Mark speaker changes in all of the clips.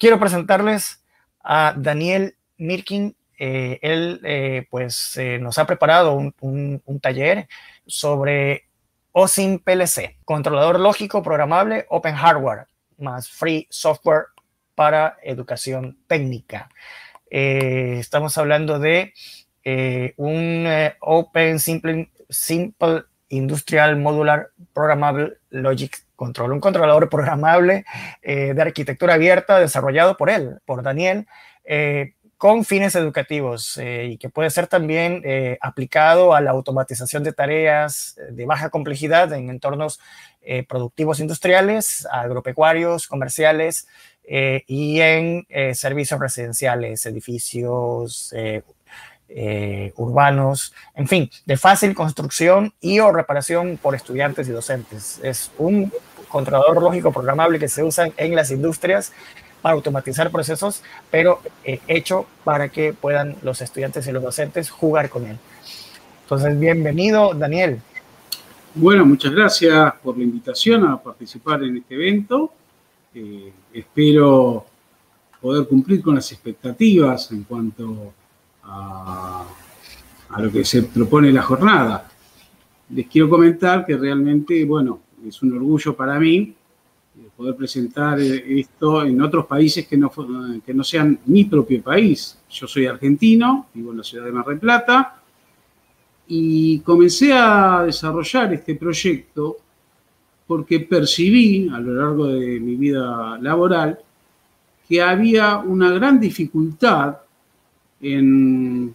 Speaker 1: quiero presentarles a Daniel Mirkin. Eh, él eh, pues eh, nos ha preparado un, taller sobre OSIM PLC, controlador lógico programable Open Hardware más Free Software para educación técnica. estamos hablando de un Open Simple, Simple Industrial Modular Programmable Logic Control, un controlador programable eh, de arquitectura abierta desarrollado por él, por Daniel, eh, con fines educativos eh, y que puede ser también aplicado a la automatización de tareas de baja complejidad en entornos productivos industriales, agropecuarios, comerciales y en servicios residenciales, edificios, eh, urbanos, en fin, de fácil construcción y o reparación por estudiantes y docentes. Es un controlador lógico programable que se usa en las industrias para automatizar procesos, pero eh, hecho para que puedan los estudiantes y los docentes jugar con él. Entonces, bienvenido, Daniel.
Speaker 2: Bueno, muchas gracias por la invitación a participar en este evento. Eh, espero poder cumplir con las expectativas en cuanto a, lo que se propone la jornada. Les quiero comentar que realmente, bueno, es un orgullo para mí eh, poder presentar eh, esto en otros países que no, que no sean mi propio país. Yo soy argentino, vivo en la ciudad de Mar del Plata, y comencé a desarrollar este proyecto porque percibí a lo largo de mi vida laboral que había una gran dificultad en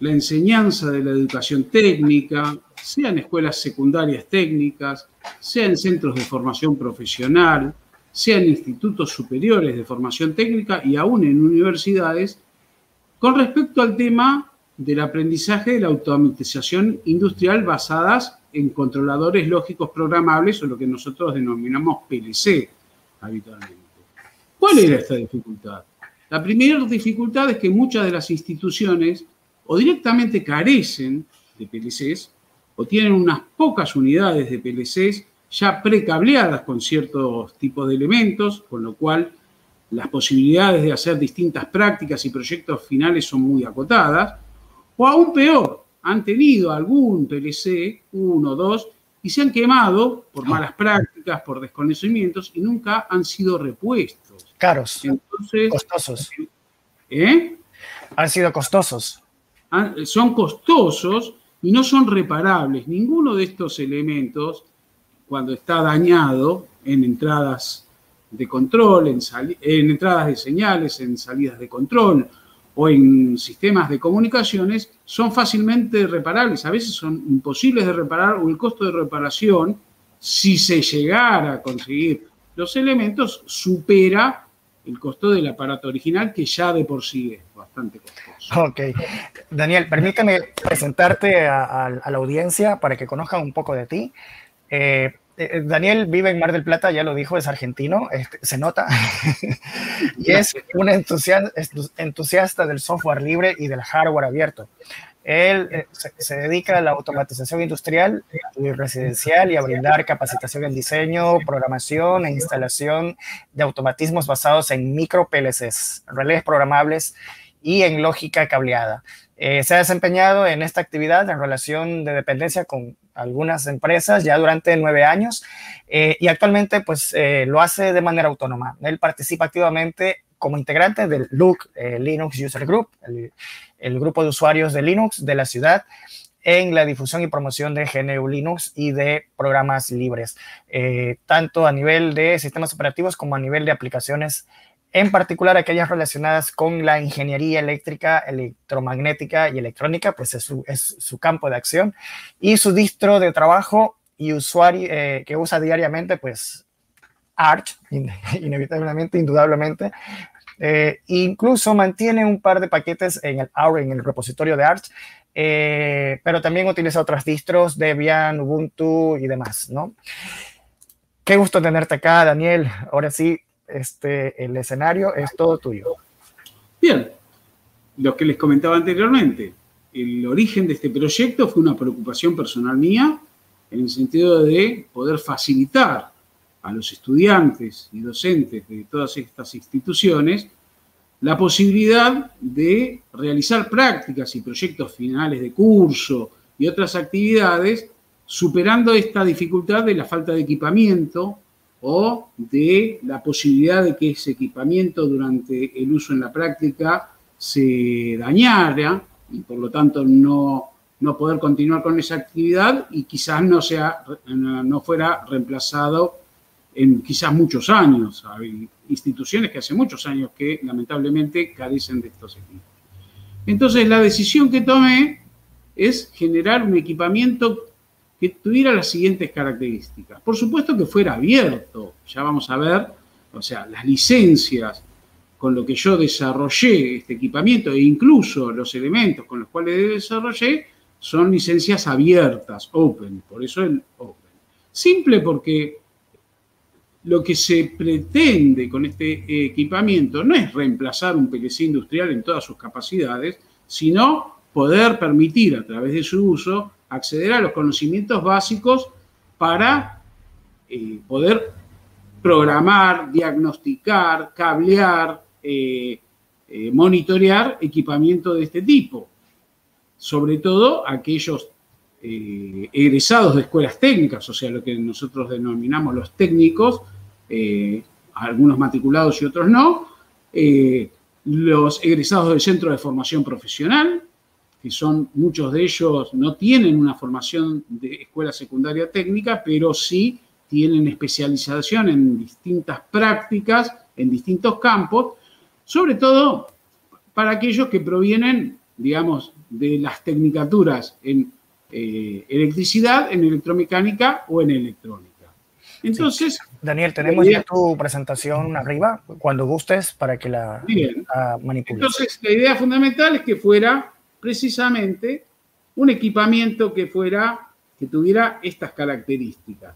Speaker 2: la enseñanza de la educación técnica, sea en escuelas secundarias técnicas, sea en centros de formación profesional, sea en institutos superiores de formación técnica y aún en universidades, con respecto al tema del aprendizaje de la automatización industrial basadas en controladores lógicos programables o lo que nosotros denominamos PLC habitualmente. ¿Cuál era esta dificultad? La primera dificultad es que muchas de las instituciones o directamente carecen de PLCs o tienen unas pocas unidades de PLCs ya precableadas con ciertos tipos de elementos, con lo cual las posibilidades de hacer distintas prácticas y proyectos finales son muy acotadas, o aún peor, han tenido algún PLC, uno o dos, y se han quemado por malas prácticas, por desconocimientos, y nunca han sido repuestos.
Speaker 1: Caros, costosos. ¿Eh? Han sido costosos.
Speaker 2: son costosos y no son reparables. Ninguno de estos elementos, cuando está dañado en entradas de control, en, en entradas de señales, en salidas de control o en sistemas de comunicaciones, son fácilmente reparables. A veces son imposibles de reparar o el costo de reparación, si se llegara a conseguir los elementos, supera el costo del aparato original, que ya de por sí es bastante costoso.
Speaker 1: Ok. Daniel, permítame presentarte a, la audiencia para que conozcan un poco de ti. Eh, eh, Daniel vive en Mar del Plata, ya lo dijo, es argentino, este, se nota, y es un entusiasta del software libre y del hardware abierto. Él eh, se, dedica a la automatización industrial y residencial y a brindar capacitación en diseño, programación e instalación de automatismos basados en micro PLCs, relés programables y en lógica cableada. Eh, se ha desempeñado en esta actividad en relación de dependencia con algunas empresas ya durante nueve años eh, y actualmente pues lo hace de manera autónoma. Él participa activamente como integrante del LUC Linux User Group, el, el grupo de usuarios de Linux de la ciudad en la difusión y promoción de GNU Linux y de programas libres, eh, tanto a nivel de sistemas operativos como a nivel de aplicaciones, en particular aquellas relacionadas con la ingeniería eléctrica, electromagnética y electrónica, pues es su, campo de acción, y su distro de trabajo y usuario eh, que usa diariamente, pues Arch, inevitablemente, indudablemente, eh, incluso mantiene un par de paquetes en el, en el repositorio de Arch, eh, pero también utiliza otras distros, Debian, Ubuntu y demás, ¿no? Qué gusto tenerte acá, Daniel. Ahora sí, este, el escenario es todo tuyo.
Speaker 2: Bien, lo que les comentaba anteriormente, el origen de este proyecto fue una preocupación personal mía en el sentido de poder facilitar a los estudiantes y docentes de todas estas instituciones la posibilidad de realizar prácticas y proyectos finales de curso y otras actividades, superando esta dificultad de la falta de equipamiento o de la posibilidad de que ese equipamiento durante el uso en la práctica se dañara y por lo tanto no, no poder continuar con esa actividad y quizás no, sea, no fuera reemplazado en quizás muchos años. Hay instituciones que hace muchos años que lamentablemente carecen de estos equipos. Entonces la decisión que tomé es generar un equipamiento que tuviera las siguientes características. Por supuesto que fuera abierto, ya vamos a ver, o sea, las licencias con lo que yo desarrollé este equipamiento e incluso los elementos con los cuales desarrollé son licencias abiertas, open, por eso el open. Simple porque lo que se pretende con este equipamiento no es reemplazar un PLC industrial en todas sus capacidades, sino poder permitir a través de su uso acceder a los conocimientos básicos para eh, poder programar, diagnosticar, cablear, eh, eh, monitorear equipamiento de este tipo. Sobre todo aquellos egresados de escuelas técnicas, o sea, lo que nosotros denominamos los técnicos, algunos matriculados y otros no, los egresados del centro de formación profesional, que son muchos de ellos no tienen una formación de escuela secundaria técnica, pero sí tienen especialización en distintas prácticas, en distintos campos, sobre todo para aquellos que provienen, digamos, de las tecnicaturas en eh, electricidad, en electromecánica o en electrónica.
Speaker 1: Entonces, Daniel, tenemos ya tu presentación arriba, cuando gustes, para que la,
Speaker 2: la manipules. Entonces, la idea fundamental es que fuera precisamente un equipamiento que fuera, que tuviera estas características,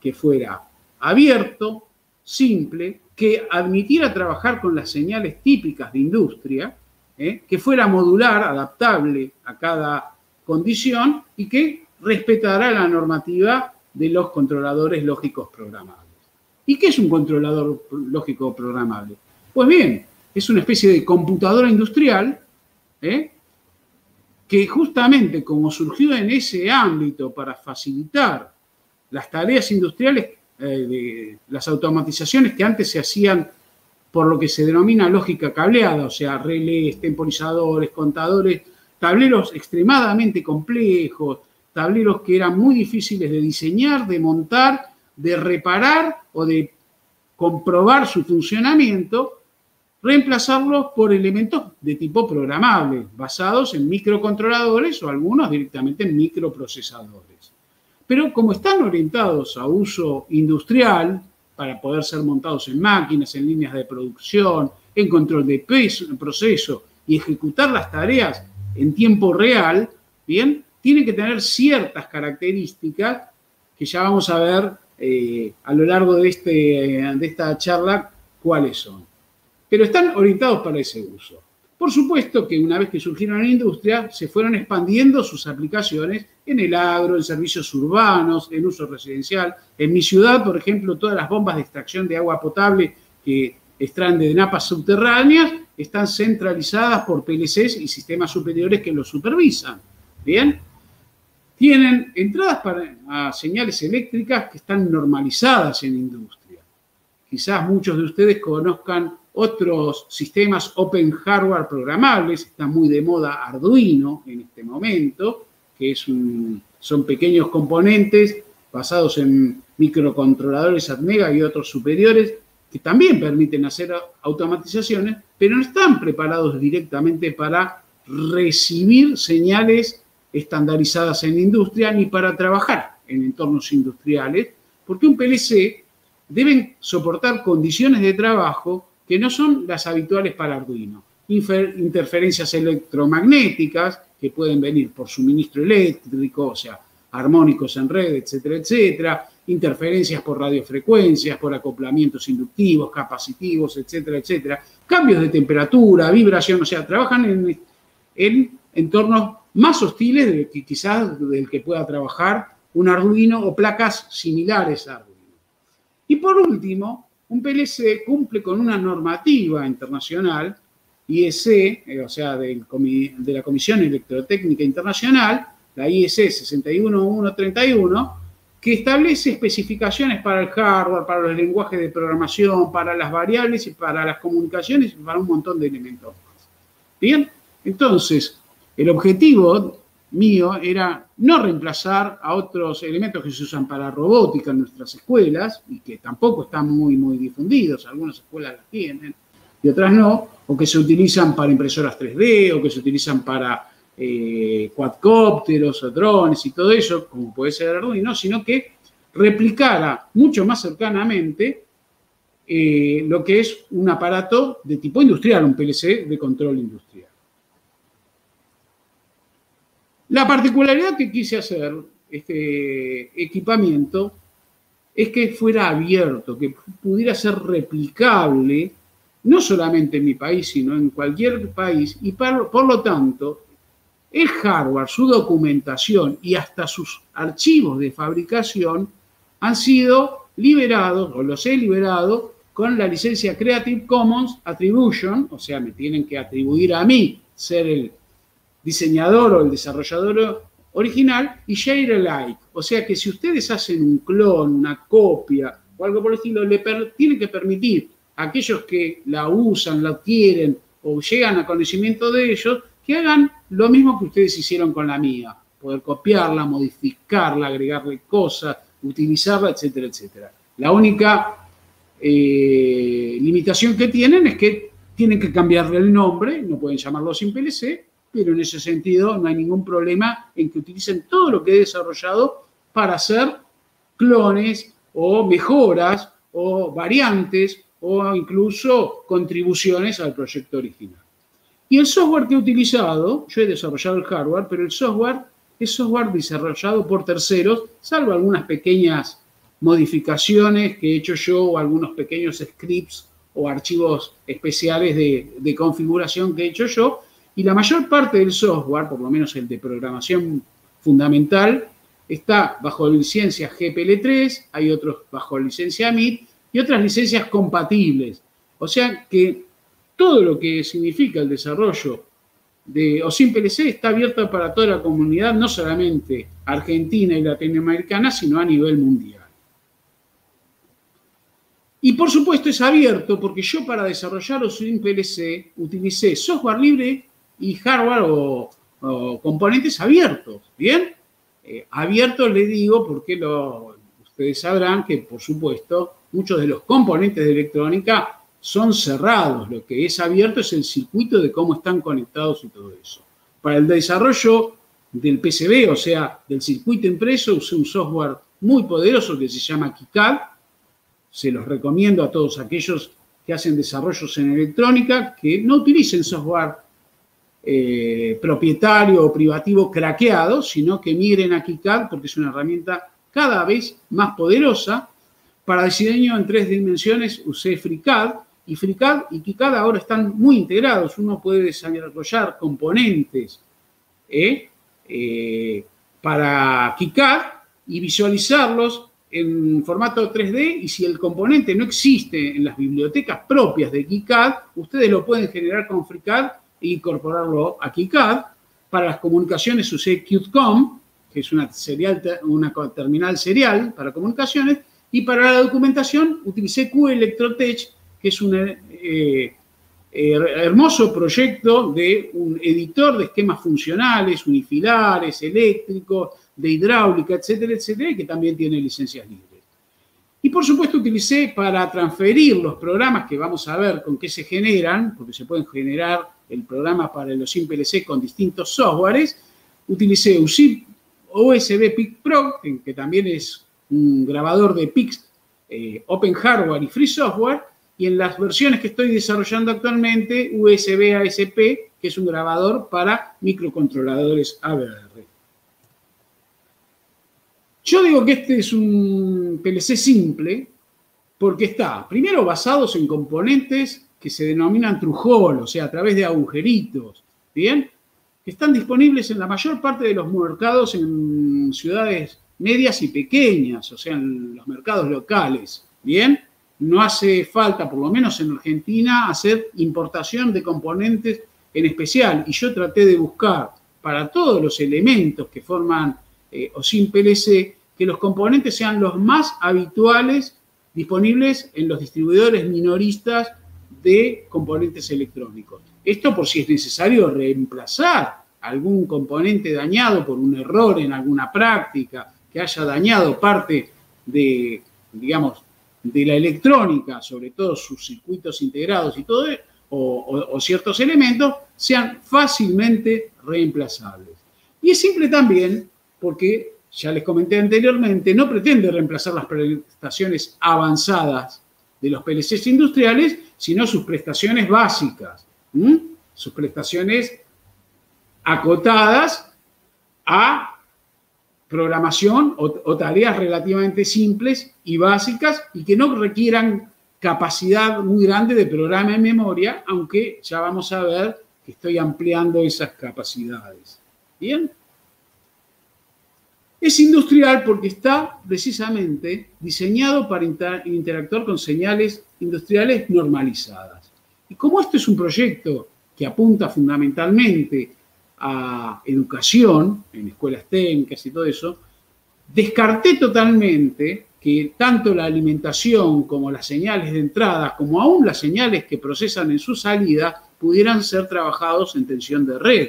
Speaker 2: que fuera abierto, simple, que admitiera trabajar con las señales típicas de industria, ¿eh? que fuera modular, adaptable a cada y que respetara la normativa de los controladores lógicos programables. ¿Y qué es un controlador lógico programable? Pues bien, es una especie de computadora industrial ¿eh? que justamente como surgió en ese ámbito para facilitar las tareas industriales, eh, las automatizaciones que antes se hacían por lo que se denomina lógica cableada, o sea, relés, temporizadores, contadores, tableros extremadamente complejos, tableros que eran muy difíciles de diseñar, de montar, de reparar o de comprobar su funcionamiento, reemplazarlos por elementos de tipo programable, basados en microcontroladores o algunos directamente en microprocesadores. Pero como están orientados a uso industrial, para poder ser montados en máquinas, en líneas de producción, en control de proceso y ejecutar las tareas en tiempo real, bien, tienen que tener ciertas características que ya vamos a ver eh, a lo largo de, este, de esta charla cuáles son pero están orientados para ese uso. Por supuesto que una vez que surgieron en la industria, se fueron expandiendo sus aplicaciones en el agro, en servicios urbanos, en uso residencial. En mi ciudad, por ejemplo, todas las bombas de extracción de agua potable que extraen de napas subterráneas están centralizadas por PLCs y sistemas superiores que los supervisan. Bien, tienen entradas para señales eléctricas que están normalizadas en industria. Quizás muchos de ustedes conozcan otros sistemas open hardware programables, está muy de moda Arduino en este momento, que es son pequeños componentes basados en microcontroladores ATmega y otros superiores que también permiten hacer automatizaciones, pero no están preparados directamente para recibir señales estandarizadas en industria ni para trabajar en entornos industriales, porque un PLC debe soportar condiciones de trabajo que no son las habituales para Arduino. interferencias electromagnéticas que pueden venir por suministro eléctrico, o sea, armónicos en red, etcétera, etcétera, interferencias por radiofrecuencias, por acoplamientos inductivos, capacitivos, etcétera, etcétera, cambios de temperatura, vibración, o sea, trabajan en, en entornos más hostiles de que quizás del que pueda trabajar un Arduino o placas similares a Arduino. Y por último, un PLC cumple con una normativa internacional, IEC, eh, o sea, de la Comisión Electrotécnica Internacional, la IEC 61131, que establece especificaciones para el hardware, para los lenguajes de programación, para las variables y para las comunicaciones y para un montón de elementos. Bien, entonces, el objetivo mío era no reemplazar a otros elementos que se usan para robótica en nuestras escuelas y que tampoco están muy, muy difundidos. Algunas escuelas las tienen y otras no, o que se utilizan para impresoras 3D o que se utilizan para eh, cuadcópteros o drones y todo eso, como puede ser Arduino, sino que replicara mucho más cercanamente eh, lo que es un aparato de tipo industrial, un PLC de control industrial. La particularidad que quise hacer este equipamiento es que fuera abierto, que pudiera ser replicable, no solamente en mi país, sino en cualquier país, y por, lo tanto, el hardware, su documentación y hasta sus archivos de fabricación han sido liberados, o los he liberado, con la licencia Creative Commons Attribution, o sea, me tienen que atribuir a mí ser el diseñador o el desarrollador original y share alike. O sea que si ustedes hacen un clon, una copia o algo por el estilo, le tienen que permitir a aquellos que la usan, la adquieren o llegan a conocimiento de ellos, que hagan lo mismo que ustedes hicieron con la mía. Poder copiarla, modificarla, agregarle cosas, utilizarla, etcétera, etcétera. La única eh, limitación que tienen es que tienen que cambiarle el nombre, no pueden llamarlo sin PLC, pero en ese sentido no hay ningún problema en que utilicen todo lo que he desarrollado para hacer clones o mejoras o variantes o incluso contribuciones al proyecto original. Y el software que he utilizado, yo he desarrollado el hardware, pero el software es software desarrollado por terceros, salvo algunas pequeñas modificaciones que he hecho yo o algunos pequeños scripts o archivos especiales de, de configuración que he hecho yo, y la mayor parte del software, por lo menos el de programación fundamental, está bajo licencia GPL3, hay otros bajo licencia MIT y otras licencias compatibles. O sea que todo lo que significa el desarrollo de OSIM-PLC está abierto para toda la comunidad, no solamente argentina y latinoamericana, sino a nivel mundial. Y por supuesto es abierto porque yo para desarrollar OSIM-PLC utilicé software libre y hardware o, componentes abiertos, ¿bien? Eh, abiertos le digo porque ustedes sabrán que, por supuesto, muchos de los componentes de electrónica son cerrados. Lo que es abierto es el circuito de cómo están conectados y todo eso. Para el desarrollo del PCB, o sea, del circuito impreso, usé un software muy poderoso que se llama KiCad. Se los recomiendo a todos aquellos que hacen desarrollos en electrónica que no utilicen software eh, propietario o privativo craqueado, sino que miren a KiCad porque es una herramienta cada vez más poderosa. Para diseño en tres dimensiones usé FreeCAD y FreeCAD y KiCad ahora están muy integrados. Uno puede desarrollar componentes ¿eh? Eh, para KiCad y visualizarlos en formato 3D y si el componente no existe en las bibliotecas propias de KiCad, ustedes lo pueden generar con FreeCAD incorporarlo a KiCad. Para las comunicaciones usé Qtcom, que es una, serial, una terminal serial para comunicaciones, y para la documentación utilicé QElectrotech, que es un eh, eh, hermoso proyecto de un editor de esquemas funcionales, unifilares, eléctricos, de hidráulica, etcétera, etcétera, y que también tiene licencias libres. Y por supuesto utilicé para transferir los programas que vamos a ver con qué se generan, porque se pueden generar el programa para los PLC con distintos softwares, utilicé USB PIC Pro, que también es un grabador de PICs eh, Open Hardware y Free Software, y en las versiones que estoy desarrollando actualmente, USB ASP, que es un grabador para microcontroladores ABR. Yo digo que este es un PLC simple porque está, primero, basados en componentes que se denominan trujol, o sea, a través de agujeritos, ¿bien? Que están disponibles en la mayor parte de los mercados en ciudades medias y pequeñas, o sea, en los mercados locales, Bien, no hace falta, por lo menos en Argentina, hacer importación de componentes en especial. Y yo traté de buscar para todos los elementos que forman eh, OSIM PLC que los componentes sean los más habituales disponibles en los distribuidores minoristas de componentes electrónicos. Esto por si es necesario reemplazar algún componente dañado por un error en alguna práctica que haya dañado parte de, digamos, de la electrónica, sobre todo sus circuitos integrados y todo, o, ciertos elementos, sean fácilmente reemplazables. Y es simple también porque, ya les comenté anteriormente, no pretende reemplazar las prestaciones avanzadas de los PLCs industriales, sino sus prestaciones básicas, sus prestaciones acotadas a programación o, tareas relativamente simples y básicas y que no requieran capacidad muy grande de programa en memoria, aunque ya vamos a ver que estoy ampliando esas capacidades. Bien. Es industrial porque está precisamente diseñado para interactuar con señales industriales normalizadas. Y como este es un proyecto que apunta fundamentalmente a educación, en escuelas técnicas y todo eso, descarté totalmente que tanto la alimentación como las señales de entrada, como aún las señales que procesan en su salida, pudieran ser trabajados en tensión de red.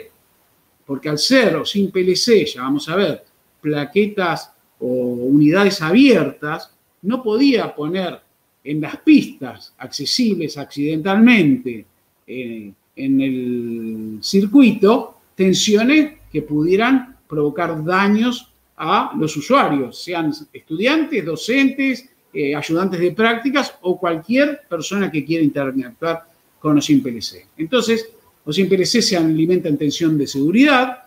Speaker 2: Porque al ser o sin PLC, ya vamos a ver, plaquetas o unidades abiertas, no podía poner en las pistas accesibles accidentalmente eh, en el circuito tensiones que pudieran provocar daños a los usuarios, sean estudiantes, docentes, eh, ayudantes de prácticas o cualquier persona que quiera interactuar con OSIM PLC. Entonces, OSIM PLC se alimenta en tensión de seguridad,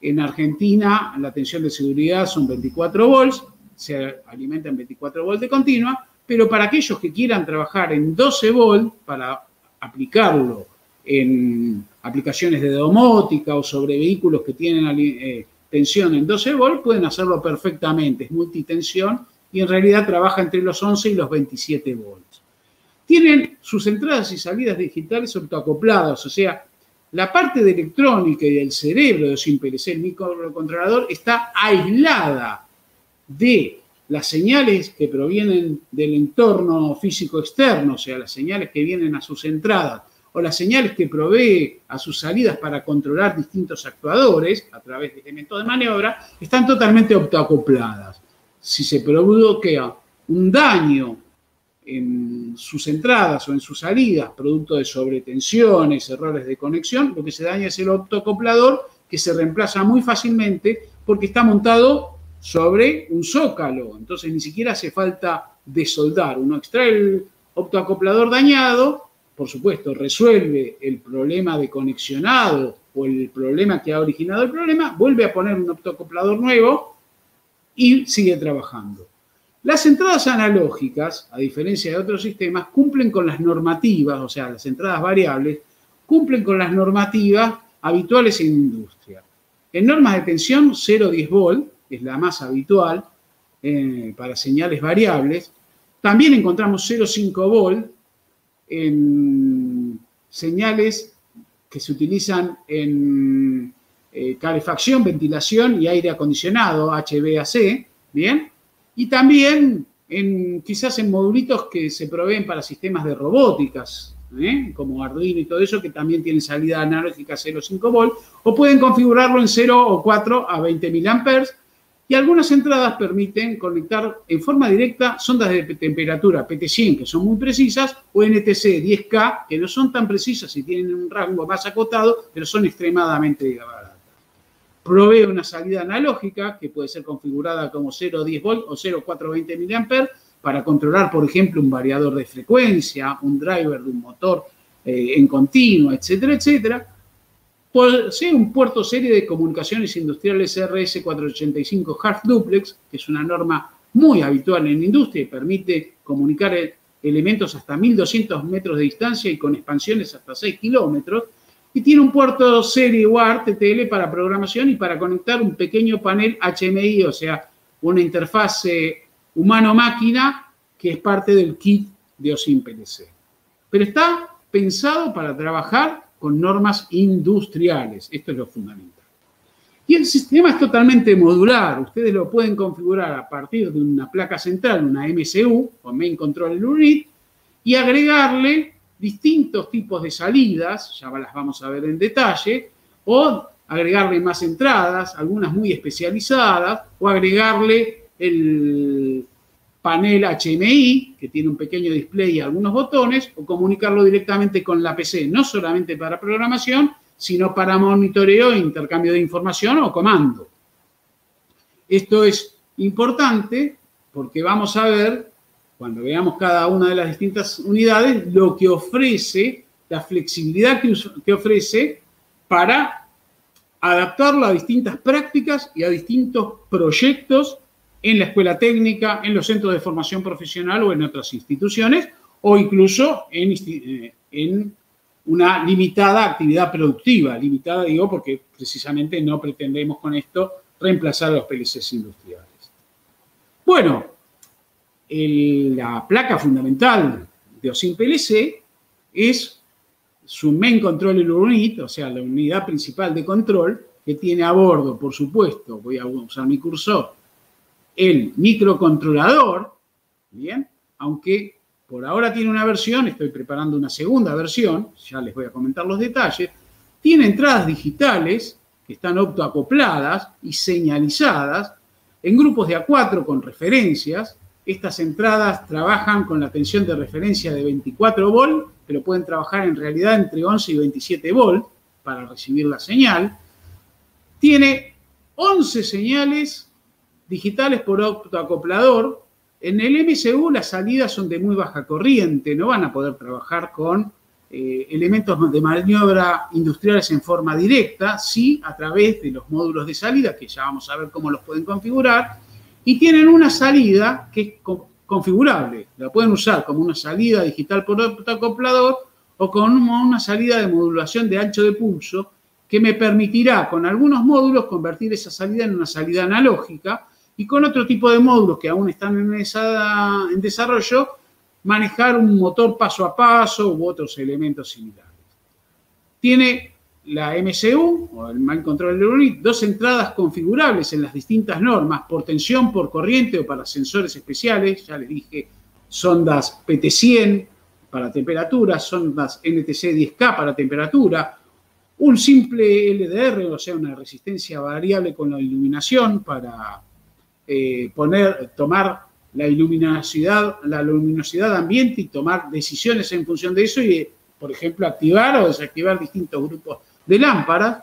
Speaker 2: en Argentina la tensión de seguridad son 24 volts, se alimenta en 24 volts de continua, pero para aquellos que quieran trabajar en 12 volts para aplicarlo en aplicaciones de domótica o sobre vehículos que tienen eh, tensión en 12 volts, pueden hacerlo perfectamente, es multitensión y en realidad trabaja entre los 11 y los 27 volts. Tienen sus entradas y salidas digitales autoacopladas, o sea, la parte de electrónica y del cerebro de SimPLC, el microcontrolador, está aislada de las señales que provienen del entorno físico externo, o sea, las señales que vienen a sus entradas o las señales que provee a sus salidas para controlar distintos actuadores a través de elementos de maniobra, están totalmente autoacopladas. Si se provoca un daño en sus entradas o en sus salidas, producto de sobretensiones, errores de conexión, lo que se daña es el autoacoplador que se reemplaza muy fácilmente porque está montado sobre un zócalo. Entonces ni siquiera hace falta desoldar. Uno extrae el autoacoplador dañado, por supuesto, resuelve el problema de conexionado o el problema que ha originado el problema, vuelve a poner un autoacoplador nuevo y sigue trabajando. Las entradas analógicas, a diferencia de otros sistemas, cumplen con las normativas, o sea, las entradas variables, cumplen con las normativas habituales en industria. En normas de tensión, 0,10 volt es la más habitual eh, para señales variables. También encontramos 0,5 volt en señales que se utilizan en eh, calefacción, ventilación y aire acondicionado, HVAC, ¿bien? y también en, quizás en modulitos que se proveen para sistemas de robóticas, ¿eh? como Arduino y todo eso, que también tienen salida analógica 0,5 volt, o pueden configurarlo en 0 o 4 a 20 mA, y algunas entradas permiten conectar en forma directa sondas de temperatura PT100, que son muy precisas, o NTC 10K, que no son tan precisas y tienen un rango más acotado, pero son extremadamente provee una salida analógica que puede ser configurada como 0,10 volt o 0,420 mA para controlar, por ejemplo, un variador de frecuencia, un driver de un motor eh, en continuo, etcétera, etcétera. Posee un puerto serie de comunicaciones industriales RS485 Half Duplex, que es una norma muy habitual en la industria y permite comunicar elementos hasta 1200 metros de distancia y con expansiones hasta 6 kilómetros y tiene un puerto serie UART TTL para programación y para conectar un pequeño panel HMI, o sea, una interfase humano-máquina que es parte del kit de OSIM. Pero está pensado para trabajar con normas industriales. Esto es lo fundamental. Y el sistema es totalmente modular. Ustedes lo pueden configurar a partir de una placa central, una MCU o Main Control Unit, y agregarle distintos tipos de salidas, ya las vamos a ver en detalle, o agregarle más entradas, algunas muy especializadas, o agregarle el panel HMI, que tiene un pequeño display y algunos botones, o comunicarlo directamente con la PC, no solamente para programación, sino para monitoreo, intercambio de información o comando. Esto es importante porque vamos a ver, cuando veamos cada una de las distintas unidades, lo que ofrece, la flexibilidad que, ofrece para adaptarlo a distintas prácticas y a distintos proyectos en la escuela técnica, en los centros de formación profesional o en otras instituciones, o incluso en, eh, una limitada actividad productiva. Limitada, digo, porque precisamente no pretendemos con esto reemplazar a los PLCs industriales. Bueno, la placa fundamental de OSIM PLC es su Main Control Unit, o sea, la unidad principal de control, que tiene a bordo, por supuesto, voy a usar mi cursor, el microcontrolador, ¿bien? Aunque por ahora tiene una versión, estoy preparando una segunda versión, ya les voy a comentar los detalles. Tiene entradas digitales que están optoacopladas y señalizadas en grupos de A4 con referencias. Estas entradas trabajan con la tensión de referencia de 24 volt, pero pueden trabajar en realidad entre 11 y 27 volt para recibir la señal. Tiene 11 señales digitales por optoacoplador en el MCU las salidas son de muy baja corriente, no van a poder trabajar con eh, elementos de maniobra industriales en forma directa, sí a través de los módulos de salida, que ya vamos a ver cómo los pueden configurar, y tienen una salida que es configurable, la pueden usar como una salida digital por acoplador o como una salida de modulación de ancho de pulso que me permitirá con algunos módulos convertir esa salida en una salida analógica y con otro tipo de módulos que aún están en, desarrollo, manejar un motor paso a paso u otros elementos similares. Tiene la MCU, o el Mind Control Unit, dos entradas configurables en las distintas normas, por tensión, por corriente o para sensores especiales, ya les dije, sondas PT100 para temperatura, sondas NTC 10K para temperatura, un simple LDR, o sea, una resistencia variable con la iluminación para eh, poner, tomar la luminosidad, la luminosidad ambiente y tomar decisiones en función de eso y, por ejemplo, activar o desactivar distintos grupos de lámparas.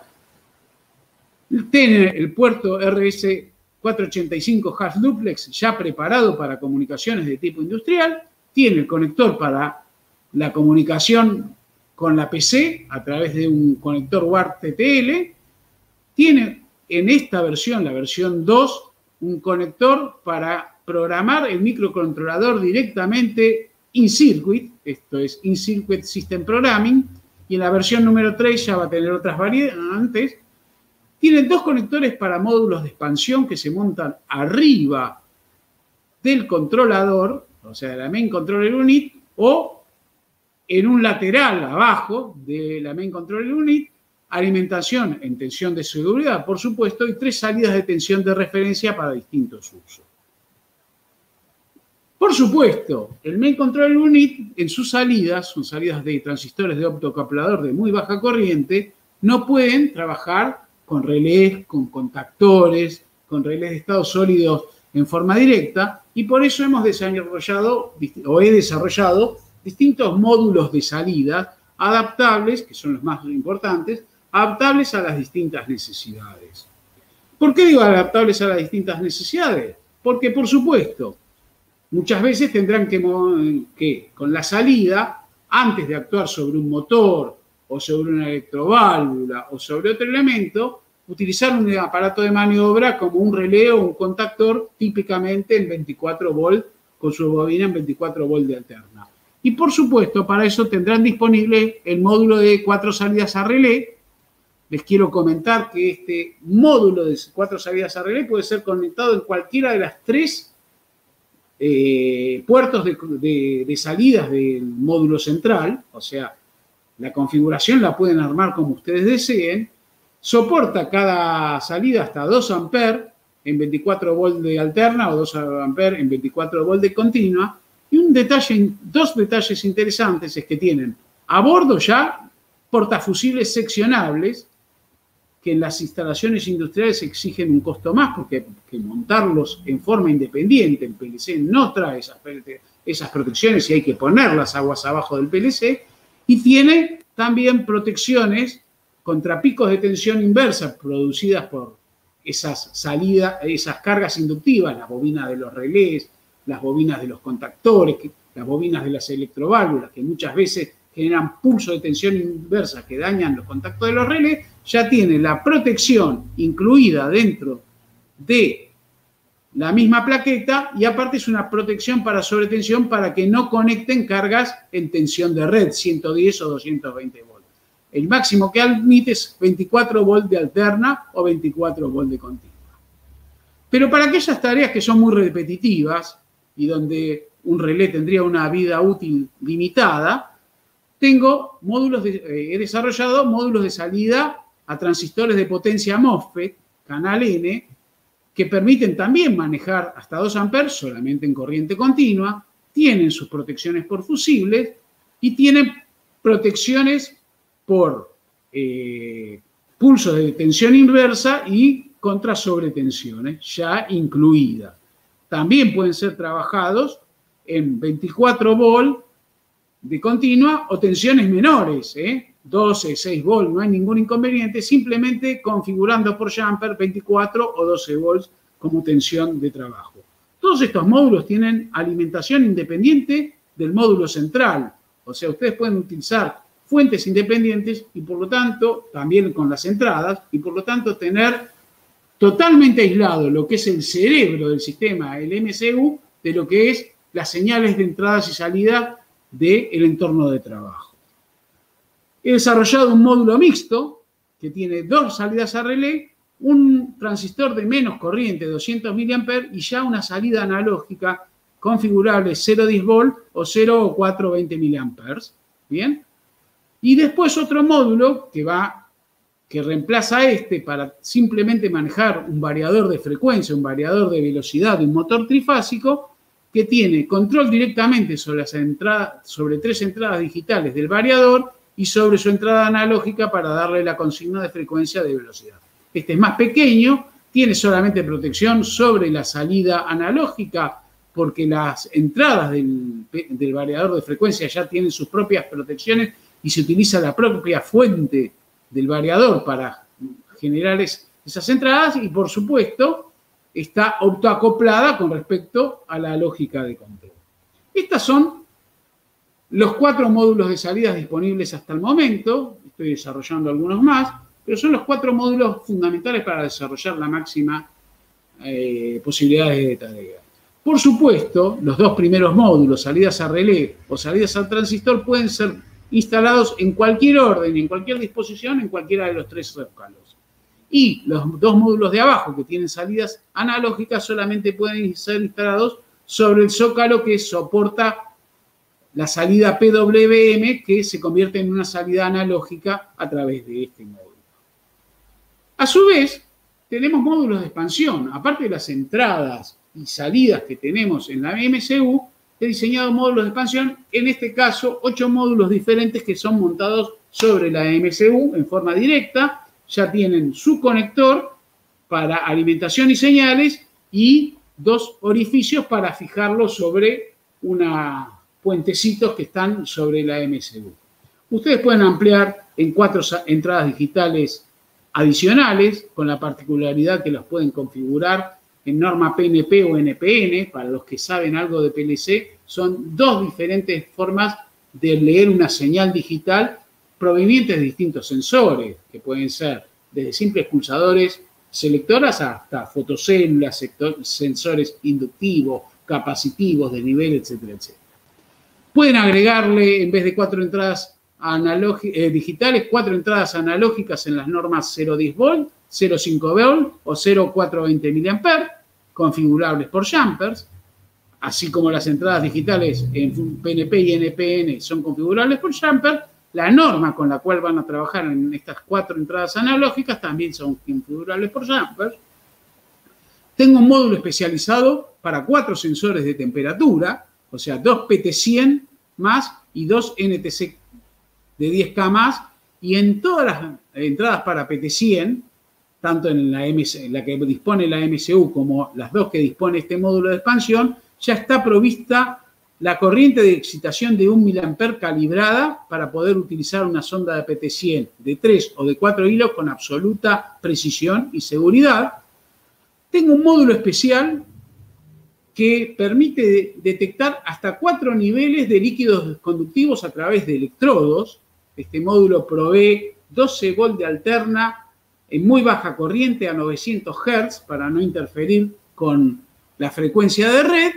Speaker 2: Tiene el puerto RS485 Half Duplex ya preparado para comunicaciones de tipo industrial. Tiene el conector para la comunicación con la PC a través de un conector WART TTL. Tiene en esta versión, la versión 2, un conector para programar el microcontrolador directamente in circuit, esto es in circuit system programming, y en la versión número 3 ya va a tener otras variantes. Tiene dos conectores para módulos de expansión que se montan arriba del controlador, o sea, de la main controller unit, o en un lateral abajo de la main controller unit, alimentación en tensión de seguridad, por supuesto, y tres salidas de tensión de referencia para distintos usos. Por supuesto, el Main Control Unit en sus salidas, son salidas de transistores de optocaplador de muy baja corriente, no pueden trabajar con relés, con contactores, con relés de estado sólidos en forma directa y por eso hemos desarrollado o he desarrollado distintos módulos de salida adaptables, que son los más importantes, adaptables a las distintas necesidades. ¿Por qué digo adaptables a las distintas necesidades? Porque, por supuesto, muchas veces tendrán que, con la salida, antes de actuar sobre un motor o sobre una electroválvula o sobre otro elemento, utilizar un aparato de maniobra como un relé o un contactor típicamente en 24 volt con su bobina en 24 volt de alterna. Y por supuesto, para eso tendrán disponible el módulo de cuatro salidas a relé les quiero comentar que este módulo de cuatro salidas a relé puede ser conectado en cualquiera de las tres eh, puertos de, salidas del módulo central, o sea, la configuración la pueden armar como ustedes deseen, soporta cada salida hasta 2 amperes en 24 volt de alterna o 2 amperes en 24 volt de continua. Y un detalle, dos detalles interesantes es que tienen a bordo ya portafusiles seccionables que las instalaciones industriales exigen un costo más porque montarlos en forma independiente, el PLC no trae esas, esas protecciones y hay que poner las aguas abajo del PLC, y tiene también protecciones contra picos de tensión inversa producidas por esas salidas, esas cargas inductivas, las bobinas de los relés, las bobinas de los contactores, las bobinas de las electroválvulas, que muchas veces generan pulso de tensión inversa que dañan los contactos de los relés, ya tiene la protección incluida dentro de la misma plaqueta y aparte es una protección para sobretensión para que no conecten cargas en tensión de red, 110 o 220 volts. El máximo que admite es 24 volts de alterna o 24 volts de continua. Pero para aquellas tareas que son muy repetitivas y donde un relé tendría una vida útil limitada, tengo módulos eh, he desarrollado módulos de salida a transistores de potencia MOSFET, canal N, que permiten también manejar hasta 2 amperes solamente en corriente continua, tienen sus protecciones por fusibles y tienen protecciones por eh, pulsos de tensión inversa y contra sobretensiones ya incluidas. También pueden ser trabajados en 24 volt de continua o tensiones menores, ¿eh? 12, 6 volts, no hay ningún inconveniente, simplemente configurando por jumper 24 o 12 volts como tensión de trabajo. Todos estos módulos tienen alimentación independiente del módulo central, o sea, ustedes pueden utilizar fuentes independientes y por lo tanto, también con las entradas, y por lo tanto tener totalmente aislado lo que es el cerebro del sistema, el MCU, de lo que es las señales de entradas y salida del entorno de trabajo. He desarrollado un módulo mixto que tiene dos salidas a relé, un transistor de menos corriente, 200 mA, y ya una salida analógica configurable 0,10 volt o 0 o 420 mA. ¿Bien? Y después otro módulo que va que reemplaza a este para simplemente manejar un variador de frecuencia, un variador de velocidad de un motor trifásico que tiene control directamente sobre, las entradas, sobre tres entradas digitales del variador y sobre su entrada analógica para darle la consigna de frecuencia de velocidad. Este es más pequeño, tiene solamente protección sobre la salida analógica porque las entradas del, variador de frecuencia ya tienen sus propias protecciones y se utiliza la propia fuente del variador para generar esas entradas y por supuesto está autoacoplada con respecto a la lógica de control. Estas son los cuatro módulos de salidas disponibles hasta el momento, estoy desarrollando algunos más, pero son los cuatro módulos fundamentales para desarrollar la máxima eh, posibilidad de tarea. Por supuesto, los dos primeros módulos, salidas a relé o salidas al transistor, pueden ser instalados en cualquier orden, en cualquier disposición, en cualquiera de los tres zócalos. Y los dos módulos de abajo que tienen salidas analógicas solamente pueden ser instalados sobre el zócalo que soporta la salida PWM que se convierte en una salida analógica a través de este módulo. A su vez, tenemos módulos de expansión. Aparte de las entradas y salidas que tenemos en la MCU, he diseñado módulos de expansión, en este caso, ocho módulos diferentes que son montados sobre la MCU en forma directa. Ya tienen su conector para alimentación y señales y dos orificios para fijarlo sobre una puentecitos que están sobre la MSU. Ustedes pueden ampliar en cuatro entradas digitales adicionales, con la particularidad que los pueden configurar en norma PNP o NPN, para los que saben algo de PLC, son dos diferentes formas de leer una señal digital provenientes de distintos sensores, que pueden ser desde simples pulsadores selectoras hasta fotocélulas, sensores inductivos, capacitivos de nivel, etcétera, etcétera. Pueden agregarle, en vez de cuatro entradas eh, digitales, cuatro entradas analógicas en las normas 0,10 volt, 0,5 volt o 0,420 mA, configurables por jumpers. así como las entradas digitales en PNP y NPN son configurables por jumper, la norma con la cual van a trabajar en estas cuatro entradas analógicas también son configurables por jumper. Tengo un módulo especializado para cuatro sensores de temperatura, o sea, dos PT100 más y dos NTC de 10K más, y en todas las entradas para PT100, tanto en la, la que dispone la MCU como las dos que dispone este módulo de expansión, ya está provista la corriente de excitación de 1 mA calibrada para poder utilizar una sonda de PT100 de 3 o de 4 hilos con absoluta precisión y seguridad. Tengo un módulo especial que permite detectar hasta cuatro niveles de líquidos conductivos a través de electrodos. Este módulo provee 12 volt de alterna en muy baja corriente a 900 Hz para no interferir con la frecuencia de red,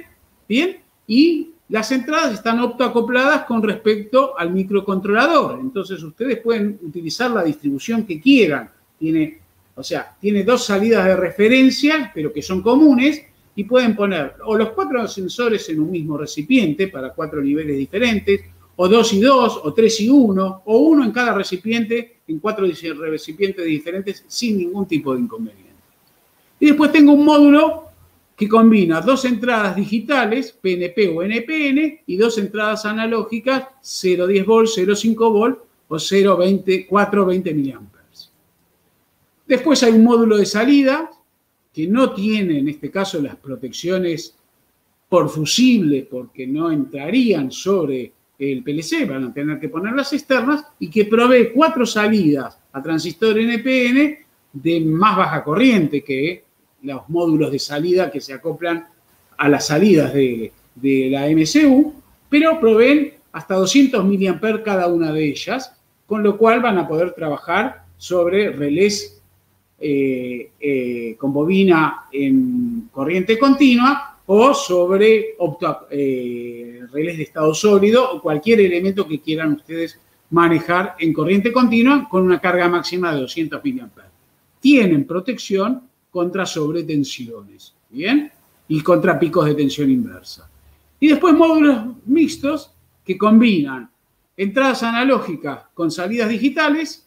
Speaker 2: ¿bien? Y las entradas están optoacopladas con respecto al microcontrolador. Entonces ustedes pueden utilizar la distribución que quieran. Tiene, o sea, tiene dos salidas de referencia, pero que son comunes, y pueden poner o los cuatro sensores en un mismo recipiente para cuatro niveles diferentes, o dos y dos, o tres y uno, o uno en cada recipiente, en cuatro recipientes diferentes, sin ningún tipo de inconveniente. Y después tengo un módulo que combina dos entradas digitales, PNP o NPN, y dos entradas analógicas, 0,10 volt, 0,5 volt o 0,20, 420 mA. Después hay un módulo de salida que no tiene en este caso las protecciones por fusible porque no entrarían sobre el PLC, van a tener que poner las externas y que provee cuatro salidas a transistor NPN de más baja corriente que los módulos de salida que se acoplan a las salidas de, la MCU, pero proveen hasta 200 mA cada una de ellas, con lo cual van a poder trabajar sobre relés eh, eh, con bobina en corriente continua o sobre eh, relés de estado sólido o cualquier elemento que quieran ustedes manejar en corriente continua con una carga máxima de 200 mA. Tienen protección contra sobretensiones, ¿bien? Y contra picos de tensión inversa. Y después módulos mixtos que combinan entradas analógicas con salidas digitales,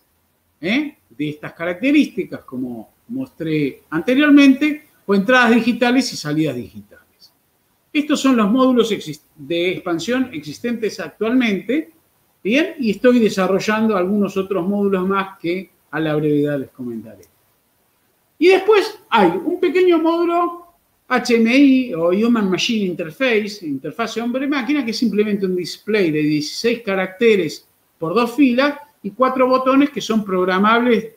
Speaker 2: ¿eh? de estas características, como mostré anteriormente, o entradas digitales y salidas digitales. Estos son los módulos de expansión existentes actualmente, ¿bien? Y estoy desarrollando algunos otros módulos más que a la brevedad les comentaré. Y después hay un pequeño módulo HMI o Human Machine Interface, interfase hombre-máquina, que es simplemente un display de 16 caracteres por dos filas y cuatro botones que son programables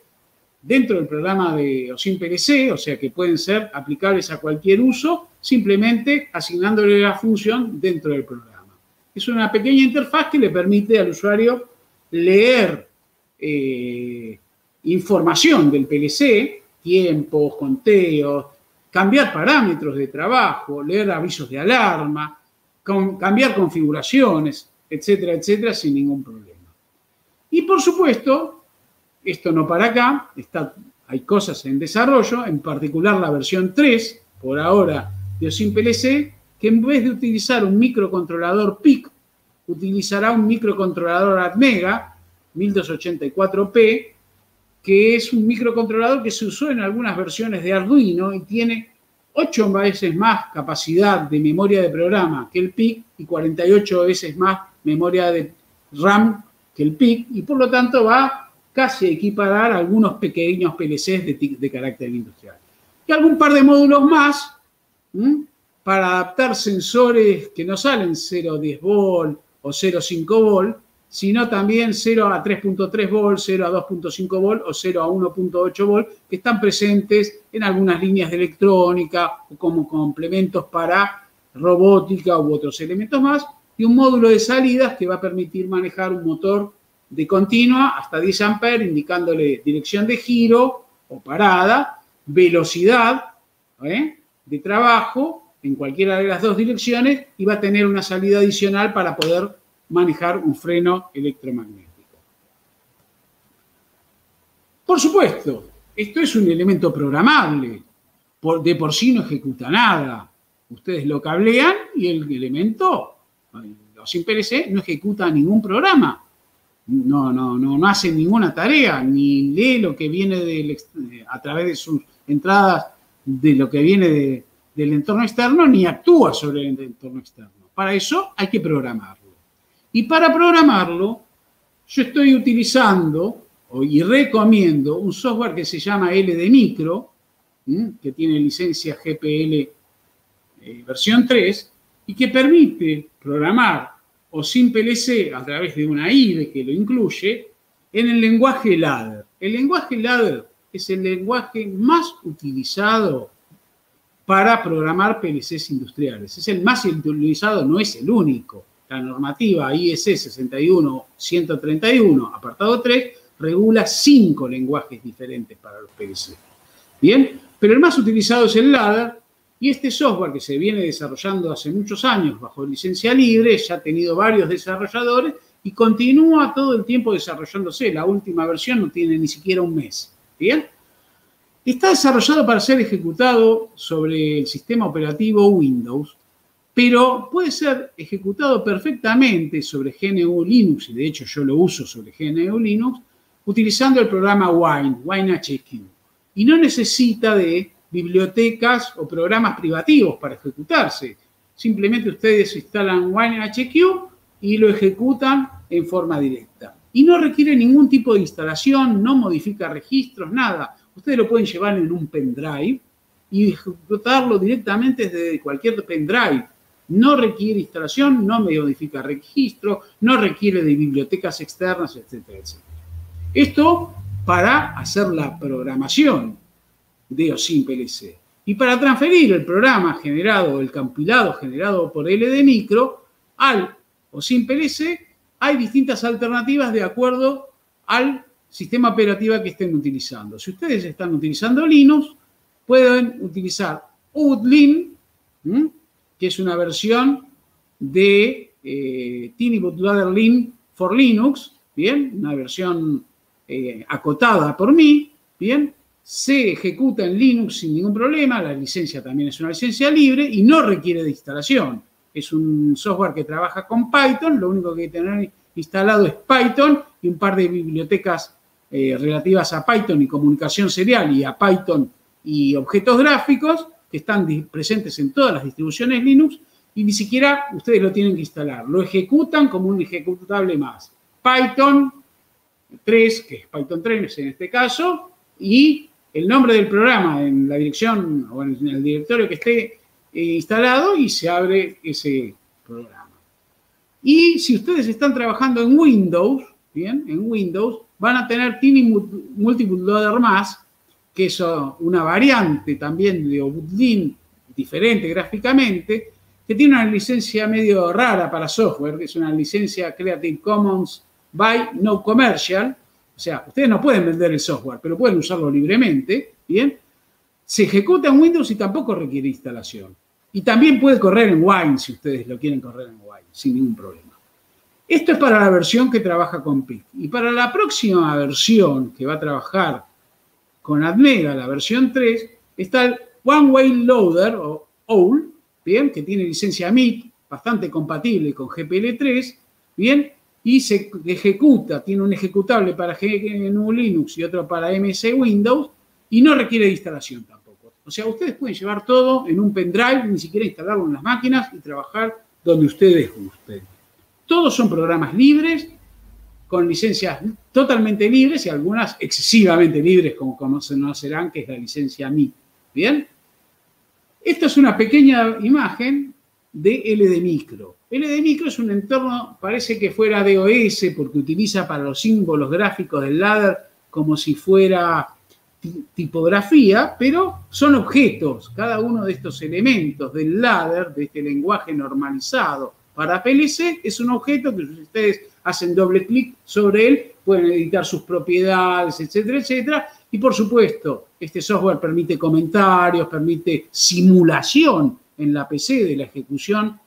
Speaker 2: dentro del programa de OSIM PLC, o sea que pueden ser aplicables a cualquier uso, simplemente asignándole la función dentro del programa. Es una pequeña interfaz que le permite al usuario leer eh, información del PLC, tiempos, conteos, cambiar parámetros de trabajo, leer avisos de alarma, cambiar configuraciones, etcétera, etcétera, sin ningún problema. Y por supuesto, esto no para acá, está, hay cosas en desarrollo, en particular la versión 3, por ahora, de OSIM PLC, que en vez de utilizar un microcontrolador PIC, utilizará un microcontrolador ATmega 1284P, que es un microcontrolador que se usó en algunas versiones de Arduino y tiene 8 veces más capacidad de memoria de programa que el PIC y 48 veces más memoria de RAM que el PIC y por lo tanto va casi a equiparar algunos pequeños PLCs de, carácter industrial. Y algún par de módulos más para adaptar sensores que no salen 0,10 volt o 0,5 volt, sino también 0 a 3.3 volt, 0 a 2.5 volt o 0 a 1.8 volt, que están presentes en algunas líneas de electrónica o como complementos para robótica u otros elementos más, y un módulo de salidas que va a permitir manejar un motor de continua hasta 10 amperes, indicándole dirección de giro o parada, velocidad ¿eh? de trabajo en cualquiera de las dos direcciones y va a tener una salida adicional para poder manejar un freno electromagnético. Por supuesto, esto es un elemento programable, de por sí no ejecuta nada. Ustedes lo cablean y el elemento, sin PLC, no ejecuta ningún programa. No, no, no, no hace ninguna tarea, ni lee lo que viene del, a través de sus entradas de lo que viene del entorno externo, ni actúa sobre el entorno externo. Para eso hay que programarlo. Y para programarlo, yo estoy utilizando y recomiendo un software que se llama LD Micro, que tiene licencia GPL eh, versión 3, y que permite programar o sin PLC a través de una IDE que lo incluye en el lenguaje ladder. El lenguaje ladder es el lenguaje más utilizado para programar PLCs industriales. Es el más utilizado, no es el único. La normativa IS 61131, apartado 3, regula cinco lenguajes diferentes para los PLC. Bien, pero el más utilizado es el ladder y este software que se viene desarrollando hace muchos años bajo licencia libre, ya ha tenido varios desarrolladores y continúa todo el tiempo desarrollándose. La última versión no tiene ni siquiera un mes. Bien, está desarrollado para ser ejecutado sobre el sistema operativo Windows, pero puede ser ejecutado perfectamente sobre GNU Linux, y de hecho yo lo uso sobre GNU Linux, utilizando el programa Wine, WineHQ. Y no necesita de bibliotecas o programas privativos para ejecutarse. Simplemente ustedes instalan WineHQ y lo ejecutan en forma directa. Y no requiere ningún tipo de instalación, no modifica registros, nada. Ustedes lo pueden llevar en un pendrive y ejecutarlo directamente desde cualquier pendrive no requiere instalación, no modifica registro, no requiere de bibliotecas externas, etcétera, etcétera. Esto para hacer la programación de OSIM PLC. Y para transferir el programa generado, el compilado generado por LD Micro al PLC, hay distintas alternativas de acuerdo al sistema operativo que estén utilizando. Si ustedes están utilizando Linux, pueden utilizar UDLIN, que es una versión de eh, Tiny Lin for Linux, ¿bien? Una versión eh, acotada por mí, ¿bien? Se ejecuta en Linux sin ningún problema, la licencia también es una licencia libre y no requiere de instalación. Es un software que trabaja con Python, lo único que hay que tener instalado es Python y un par de bibliotecas eh, relativas a Python y comunicación serial y a Python y objetos gráficos que están presentes en todas las distribuciones Linux y ni siquiera ustedes lo tienen que instalar. Lo ejecutan como un ejecutable más. Python 3, que es Python 3 en este caso, y el nombre del programa en la dirección o en el directorio que esté eh, instalado y se abre ese programa. Y si ustedes están trabajando en Windows, bien, en Windows, van a tener Tiny Multiple Loader más, que es una variante también de Obudlin, diferente gráficamente, que tiene una licencia medio rara para software, que es una licencia Creative Commons by No Commercial. O sea, ustedes no pueden vender el software, pero pueden usarlo libremente, ¿bien? Se ejecuta en Windows y tampoco requiere instalación. Y también puede correr en Wine si ustedes lo quieren correr en Wine, sin ningún problema. Esto es para la versión que trabaja con PIC. Y para la próxima versión que va a trabajar con Admega, la versión 3, está el One Way Loader o OWL, bien, que tiene licencia MIT, bastante compatible con GPL3, bien, y se ejecuta, tiene un ejecutable para GNU Linux y otro para MS Windows, y no requiere instalación tampoco. O sea, ustedes pueden llevar todo en un pendrive, ni siquiera instalarlo en las máquinas y trabajar donde ustedes gusten. Todos son programas libres con licencias totalmente libres y algunas excesivamente libres, como conocerán, que es la licencia MI. ¿Bien? Esta es una pequeña imagen de LD Micro. LD Micro es un entorno, parece que fuera DOS, porque utiliza para los símbolos gráficos del ladder como si fuera tipografía, pero son objetos. Cada uno de estos elementos del ladder, de este lenguaje normalizado para PLC, es un objeto que ustedes hacen doble clic sobre él, pueden editar sus propiedades, etcétera, etcétera. Y por supuesto, este software permite comentarios, permite simulación en la PC de la ejecución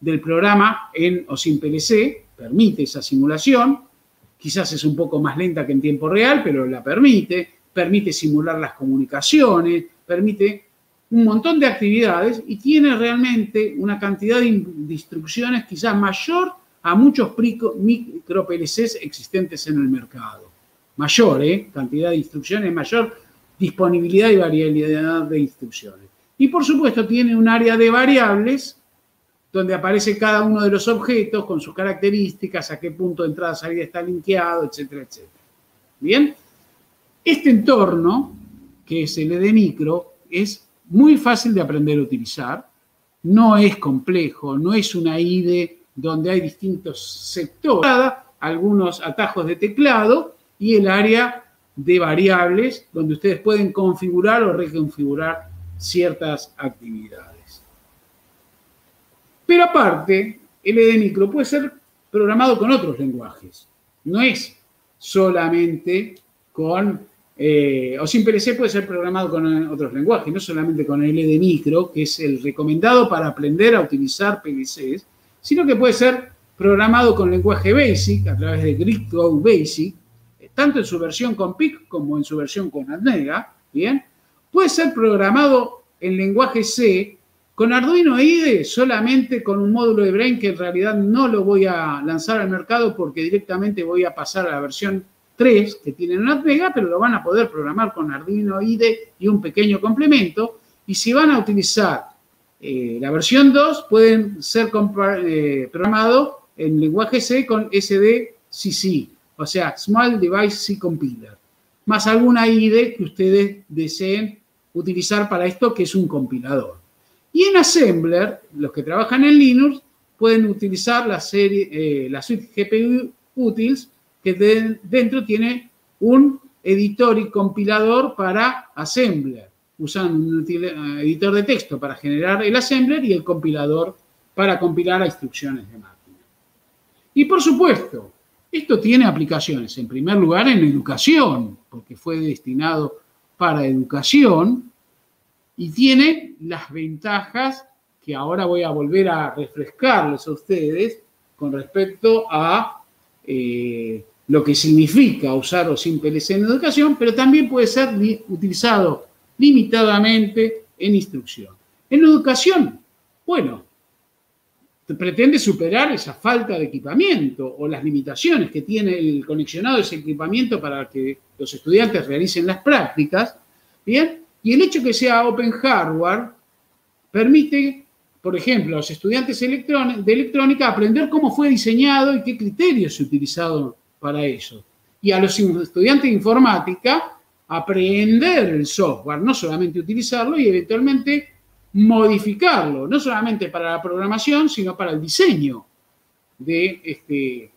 Speaker 2: del programa en o sin PLC, permite esa simulación. Quizás es un poco más lenta que en tiempo real, pero la permite. Permite simular las comunicaciones, permite un montón de actividades y tiene realmente una cantidad de instrucciones quizás mayor a muchos micro PLCs existentes en el mercado. Mayor, ¿eh? Cantidad de instrucciones, mayor disponibilidad y variabilidad de instrucciones. Y por supuesto tiene un área de variables donde aparece cada uno de los objetos con sus características, a qué punto de entrada salida está linkeado, etcétera, etcétera. Bien, este entorno, que es el de micro, es muy fácil de aprender a utilizar, no es complejo, no es una IDE donde hay distintos sectores, algunos atajos de teclado y el área de variables donde ustedes pueden configurar o reconfigurar ciertas actividades. Pero aparte, el ED Micro puede ser programado con otros lenguajes. No es solamente con, eh, o sin PLC puede ser programado con otros lenguajes, no solamente con el ED Micro, que es el recomendado para aprender a utilizar PLCs, sino que puede ser programado con lenguaje BASIC a través de GridCode Basic, tanto en su versión con PIC como en su versión con Adnega, ¿bien? Puede ser programado en lenguaje C con Arduino IDE solamente con un módulo de Brain que en realidad no lo voy a lanzar al mercado porque directamente voy a pasar a la versión 3 que tiene en Adnega, pero lo van a poder programar con Arduino IDE y un pequeño complemento. Y si van a utilizar eh, la versión 2 pueden ser eh, programados en lenguaje C con SDCC, o sea, Small Device C Compiler, más alguna IDE que ustedes deseen utilizar para esto, que es un compilador. Y en Assembler, los que trabajan en Linux, pueden utilizar la, serie, eh, la suite GPU Utils, que dentro tiene un editor y compilador para Assembler usan un eh, editor de texto para generar el assembler y el compilador para compilar a instrucciones de máquina. Y por supuesto, esto tiene aplicaciones, en primer lugar, en educación, porque fue destinado para educación y tiene las ventajas que ahora voy a volver a refrescarles a ustedes con respecto a eh, lo que significa usar o sin en educación, pero también puede ser utilizado limitadamente en instrucción. En educación, bueno, pretende superar esa falta de equipamiento o las limitaciones que tiene el conexionado ese equipamiento para que los estudiantes realicen las prácticas, ¿bien? Y el hecho que sea open hardware permite, por ejemplo, a los estudiantes de electrónica aprender cómo fue diseñado y qué criterios se utilizaron para eso. Y a los estudiantes de informática aprender el software, no solamente utilizarlo y eventualmente modificarlo, no solamente para la programación, sino para el diseño de este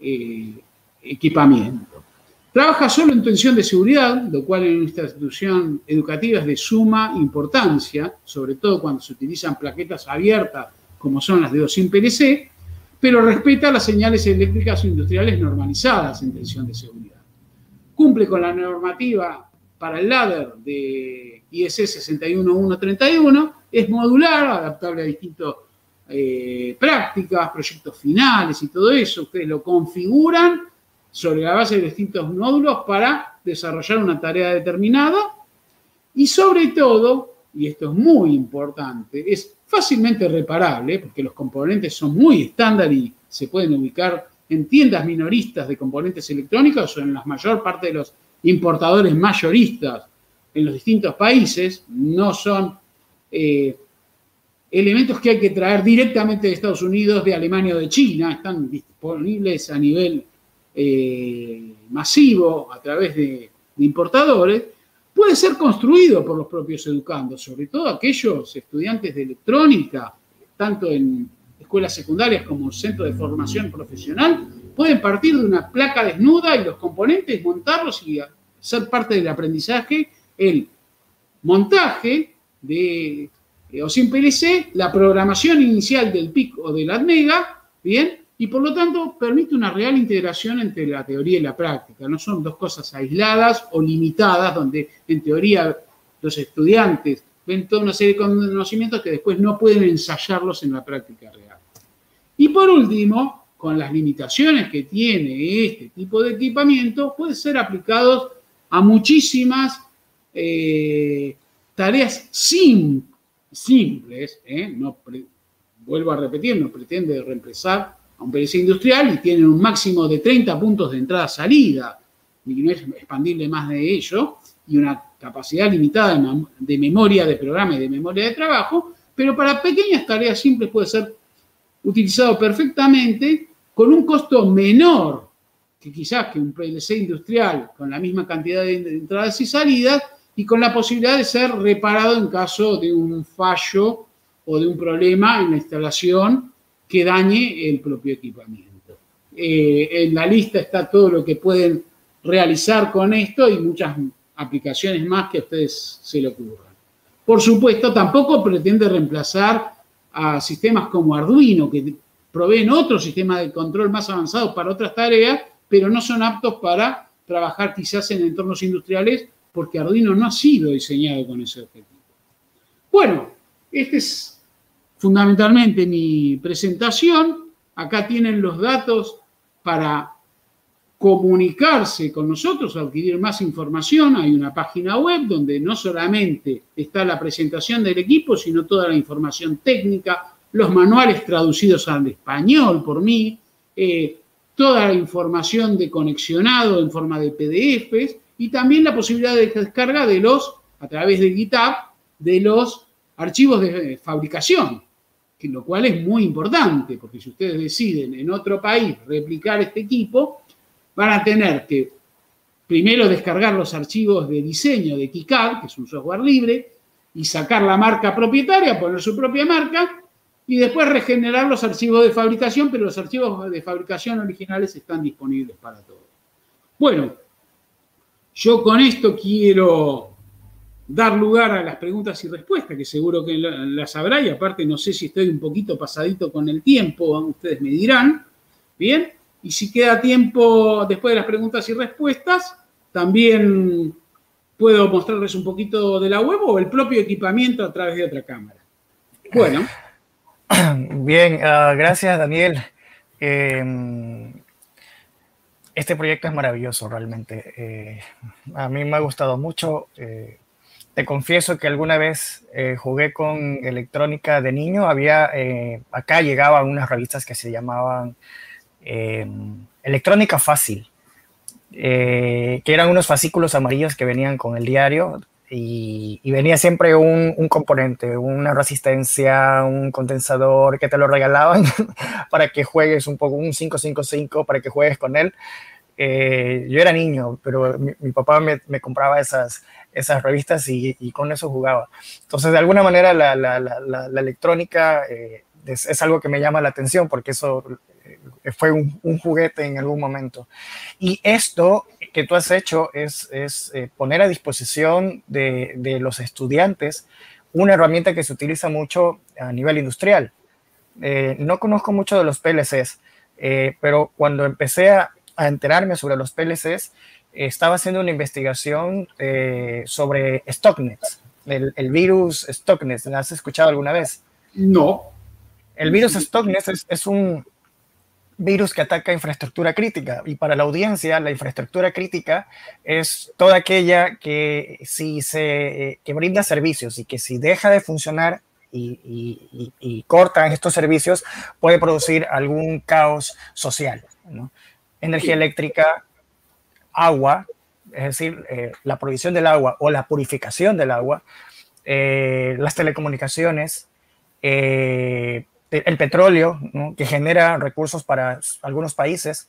Speaker 2: eh, equipamiento. Trabaja solo en tensión de seguridad, lo cual en nuestra institución educativa es de suma importancia, sobre todo cuando se utilizan plaquetas abiertas como son las de 2 PLC, pero respeta las señales eléctricas o industriales normalizadas en tensión de seguridad cumple con la normativa para el ladder de IS 61131, es modular, adaptable a distintas eh, prácticas, proyectos finales y todo eso. Ustedes lo configuran sobre la base de distintos módulos para desarrollar una tarea determinada y sobre todo, y esto es muy importante, es fácilmente reparable porque los componentes son muy estándar y se pueden ubicar en tiendas minoristas de componentes electrónicos o en la mayor parte de los importadores mayoristas en los distintos países, no son eh, elementos que hay que traer directamente de Estados Unidos, de Alemania o de China, están disponibles a nivel eh, masivo a través de, de importadores, puede ser construido por los propios educandos, sobre todo aquellos estudiantes de electrónica, tanto en escuelas secundarias como centro de formación profesional, pueden partir de una placa desnuda y los componentes, montarlos y ser parte del aprendizaje, el montaje de eh, o sin PLC, la programación inicial del PIC o del ADMEGA, ¿bien? Y por lo tanto permite una real integración entre la teoría y la práctica. No son dos cosas aisladas o limitadas, donde en teoría los estudiantes ven toda una serie de conocimientos que después no pueden ensayarlos en la práctica real. Y por último, con las limitaciones que tiene este tipo de equipamiento, puede ser aplicado a muchísimas eh, tareas simples, ¿eh? no vuelvo a repetir, no pretende reemplazar a un PLC industrial y tienen un máximo de 30 puntos de entrada-salida, y no es expandible más de ello, y una capacidad limitada de memoria de programa y de memoria de trabajo, pero para pequeñas tareas simples puede ser utilizado perfectamente con un costo menor que quizás que un PLC industrial con la misma cantidad de entradas y salidas y con la posibilidad de ser reparado en caso de un fallo o de un problema en la instalación que dañe el propio equipamiento. Eh, en la lista está todo lo que pueden realizar con esto y muchas aplicaciones más que a ustedes se le ocurran. Por supuesto, tampoco pretende reemplazar a sistemas como Arduino, que proveen otro sistema de control más avanzado para otras tareas, pero no son aptos para trabajar quizás en entornos industriales porque Arduino no ha sido diseñado con ese objetivo. Bueno, esta es fundamentalmente mi presentación. Acá tienen los datos para comunicarse con nosotros, adquirir más información. Hay una página web donde no solamente está la presentación del equipo, sino toda la información técnica, los manuales traducidos al español por mí, eh, toda la información de conexionado en forma de PDFs y también la posibilidad de descarga de los, a través de GitHub, de los archivos de fabricación, lo cual es muy importante, porque si ustedes deciden en otro país replicar este equipo, van a tener que primero descargar los archivos de diseño de KiCad, que es un software libre, y sacar la marca propietaria, poner su propia marca, y después regenerar los archivos de fabricación, pero los archivos de fabricación originales están disponibles para todos. Bueno, yo con esto quiero dar lugar a las preguntas y respuestas, que seguro que las habrá, y aparte no sé si estoy un poquito pasadito con el tiempo, ustedes me dirán. Bien, y si queda tiempo después de las preguntas y respuestas, también puedo mostrarles un poquito de la web o el propio equipamiento a través de otra cámara. Bueno.
Speaker 1: Bien, ah, gracias Daniel. Em, este proyecto es maravilloso realmente. Eh, a mí me ha gustado mucho. Eh, te confieso que alguna vez eh, jugué con electrónica de niño. Había, acá llegaban unas revistas que se llamaban Em, electrónica fácil, eh, que eran unos fascículos amarillos que venían con el diario y, venía siempre un, componente, una resistencia, un condensador que te lo regalaban para que juegues un poco, un 555 para que juegues con él. Eh, yo era niño, pero mi, papá me, compraba esas, esas revistas y, con eso jugaba. Entonces, de alguna manera, la, electrónica eh, es, es, algo que me llama la atención porque eso fue un, juguete en algún momento. Y esto que tú has hecho es, eh, poner a disposición de, los estudiantes una herramienta que se utiliza mucho a nivel industrial. Eh, no conozco mucho de los PLCs, pero cuando empecé a, enterarme sobre los PLCs, estaba haciendo una investigación sobre Stocknet, el, el, virus Stocknet. ¿Lo has escuchado alguna vez?
Speaker 2: No.
Speaker 1: El virus Stocknet es un, virus que ataca infraestructura crítica. Y para la audiencia, la infraestructura crítica es toda aquella que si se que brinda servicios y que si deja de funcionar y, cortan estos servicios, puede producir algún caos social. Energía eléctrica, agua, es decir, eh, la provisión del agua o la purificación del agua, eh, las telecomunicaciones, eh, el petróleo, que genera recursos para algunos países,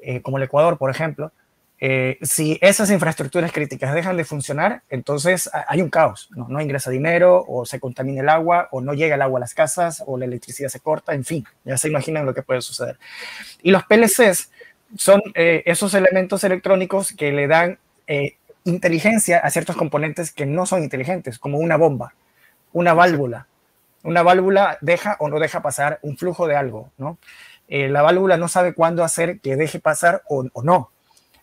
Speaker 1: eh, como el Ecuador, por ejemplo, eh, si esas infraestructuras críticas dejan de funcionar, entonces hay un caos, ¿no? no ingresa dinero, o se contamina el agua, o no llega el agua a las casas, o la electricidad se corta, en fin, ya se imaginan lo que puede suceder. Y los PLCs son eh, esos elementos electrónicos que le dan inteligencia a ciertos componentes que no son inteligentes, como una bomba, una válvula, una válvula deja o no deja pasar un flujo de algo, ¿no? Eh, la válvula no sabe cuándo hacer que deje pasar o, no,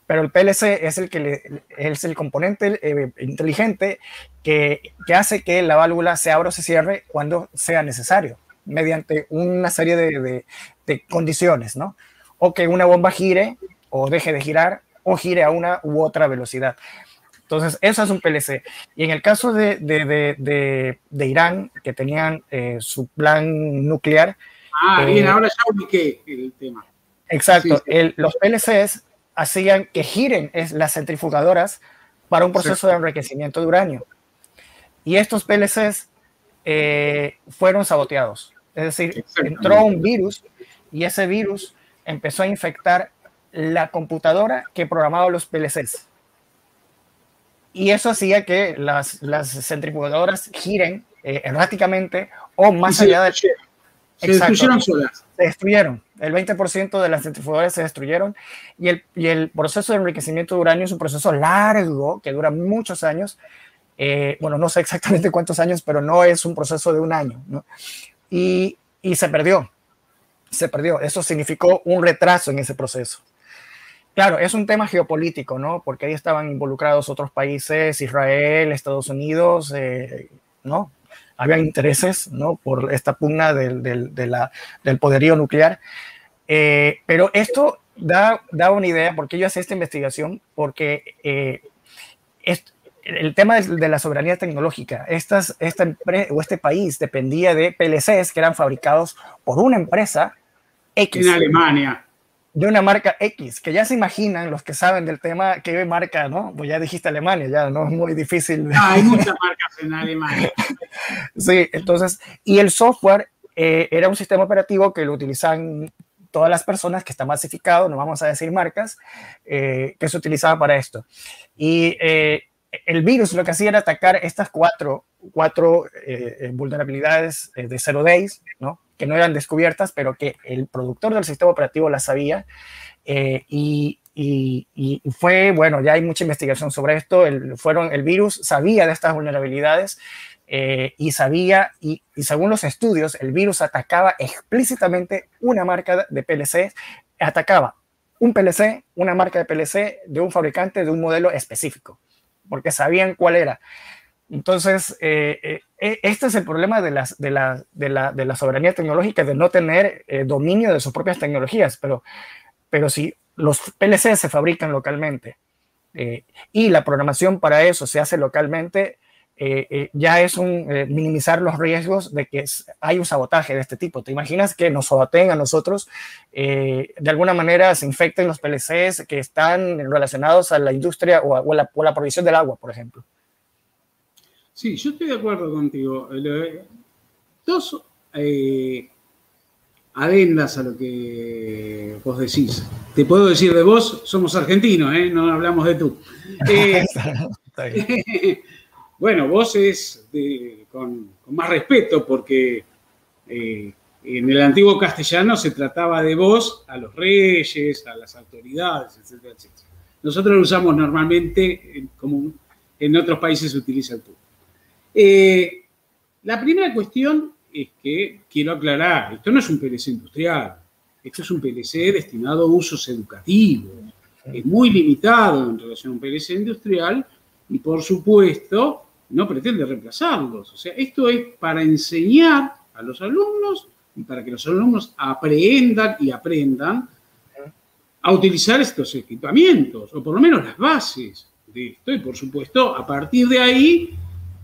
Speaker 1: pero el PLC es el, que es el componente eh, inteligente que, hace que la válvula se abra o se cierre cuando sea necesario, mediante una serie de, de condiciones, ¿no? O que una bomba gire o deje de girar o gire a una u otra velocidad. Entonces, eso es un PLC. Y en el caso de, de, de, Irán, que tenían eh, su plan nuclear.
Speaker 2: Ah, bien, eh, ahora ya ubiqué el tema.
Speaker 1: Exacto. los PLCs hacían que giren las centrifugadoras para un proceso de enriquecimiento de uranio. Y estos PLCs eh, fueron saboteados. Es decir, entró un virus y ese virus empezó a infectar la computadora que programaba los PLCs. Y eso hacía que las, las centrifugadoras giren eh, erráticamente o más allá de...
Speaker 2: Se destruyeron solas.
Speaker 1: Se destruyeron. El 20% de las centrifugadoras se destruyeron y el, y el, proceso de enriquecimiento de uranio es un proceso largo que dura muchos años. Eh, bueno, no sé exactamente cuántos años, pero no es un proceso de un año. ¿no? Y, y se perdió. Se perdió. Eso significó un retraso en ese proceso. Claro, es un tema geopolítico, ¿no? Porque ahí estaban involucrados otros países, Israel, Estados Unidos, eh, ¿no? Había intereses, ¿no? Por esta pugna del, del, poderío nuclear. Eh, pero esto da, da, una idea, porque yo hice esta investigación, porque eh, el tema de, la soberanía tecnológica, estas, esta empresa o este país dependía de PLCs que eran fabricados por una empresa
Speaker 2: X. En Alemania
Speaker 1: de una marca X, que ya se imaginan los que saben del tema qué marca, ¿no? Pues ya dijiste Alemania, ya no es muy difícil.
Speaker 2: hay muchas marcas en Alemania.
Speaker 1: sí, entonces, y el software eh, era un sistema operativo que lo utilizan todas las personas que está masificado, no vamos a decir marcas, eh, que se utilizaba para esto. Y eh, el virus lo que hacía era atacar estas cuatro, cuatro vulnerabilidades de zero days, ¿no? Que no eran descubiertas, pero que el productor del sistema operativo las sabía. Eh, y, fue, bueno, ya hay mucha investigación sobre esto. El, fueron, el virus sabía de estas vulnerabilidades eh, y sabía, y, según los estudios, el virus atacaba explícitamente una marca de PLC, atacaba un PLC, una marca de PLC de un fabricante de un modelo específico, porque sabían cuál era. Entonces, eh, eh, e, este es el problema de, las, de, la, de, la, de la soberanía tecnológica, de no tener eh, dominio de sus propias tecnologías, pero, pero si los PLC se fabrican localmente y la programación para eso se hace localmente, ya es un minimizar los riesgos de que hay un sabotaje de este tipo. ¿Te imaginas que nos saboteen a nosotros? de alguna manera se infecten los PLCs que están relacionados a la industria o a, la, o la provisión del agua, por ejemplo.
Speaker 2: Sí, yo estoy de acuerdo contigo. Dos eh, adendas a lo que vos decís. Te puedo decir de vos, somos argentinos, ¿eh? no hablamos de tú. Eh, bueno, vos es con, más respeto porque eh, en el antiguo castellano se trataba de vos a los reyes, a las autoridades, etcétera, etcétera. Nosotros lo usamos normalmente como en otros países se utiliza el tú. Eh, la primera cuestión es que quiero aclarar, esto no es un PLC industrial, esto es un PLC destinado a usos educativos, es muy limitado en relación a un PLC industrial y por supuesto no pretende reemplazarlos. O sea, esto es para enseñar a los alumnos y para que los alumnos aprendan y aprendan a utilizar estos equipamientos, o por lo menos las bases de esto, y por supuesto, a partir de ahí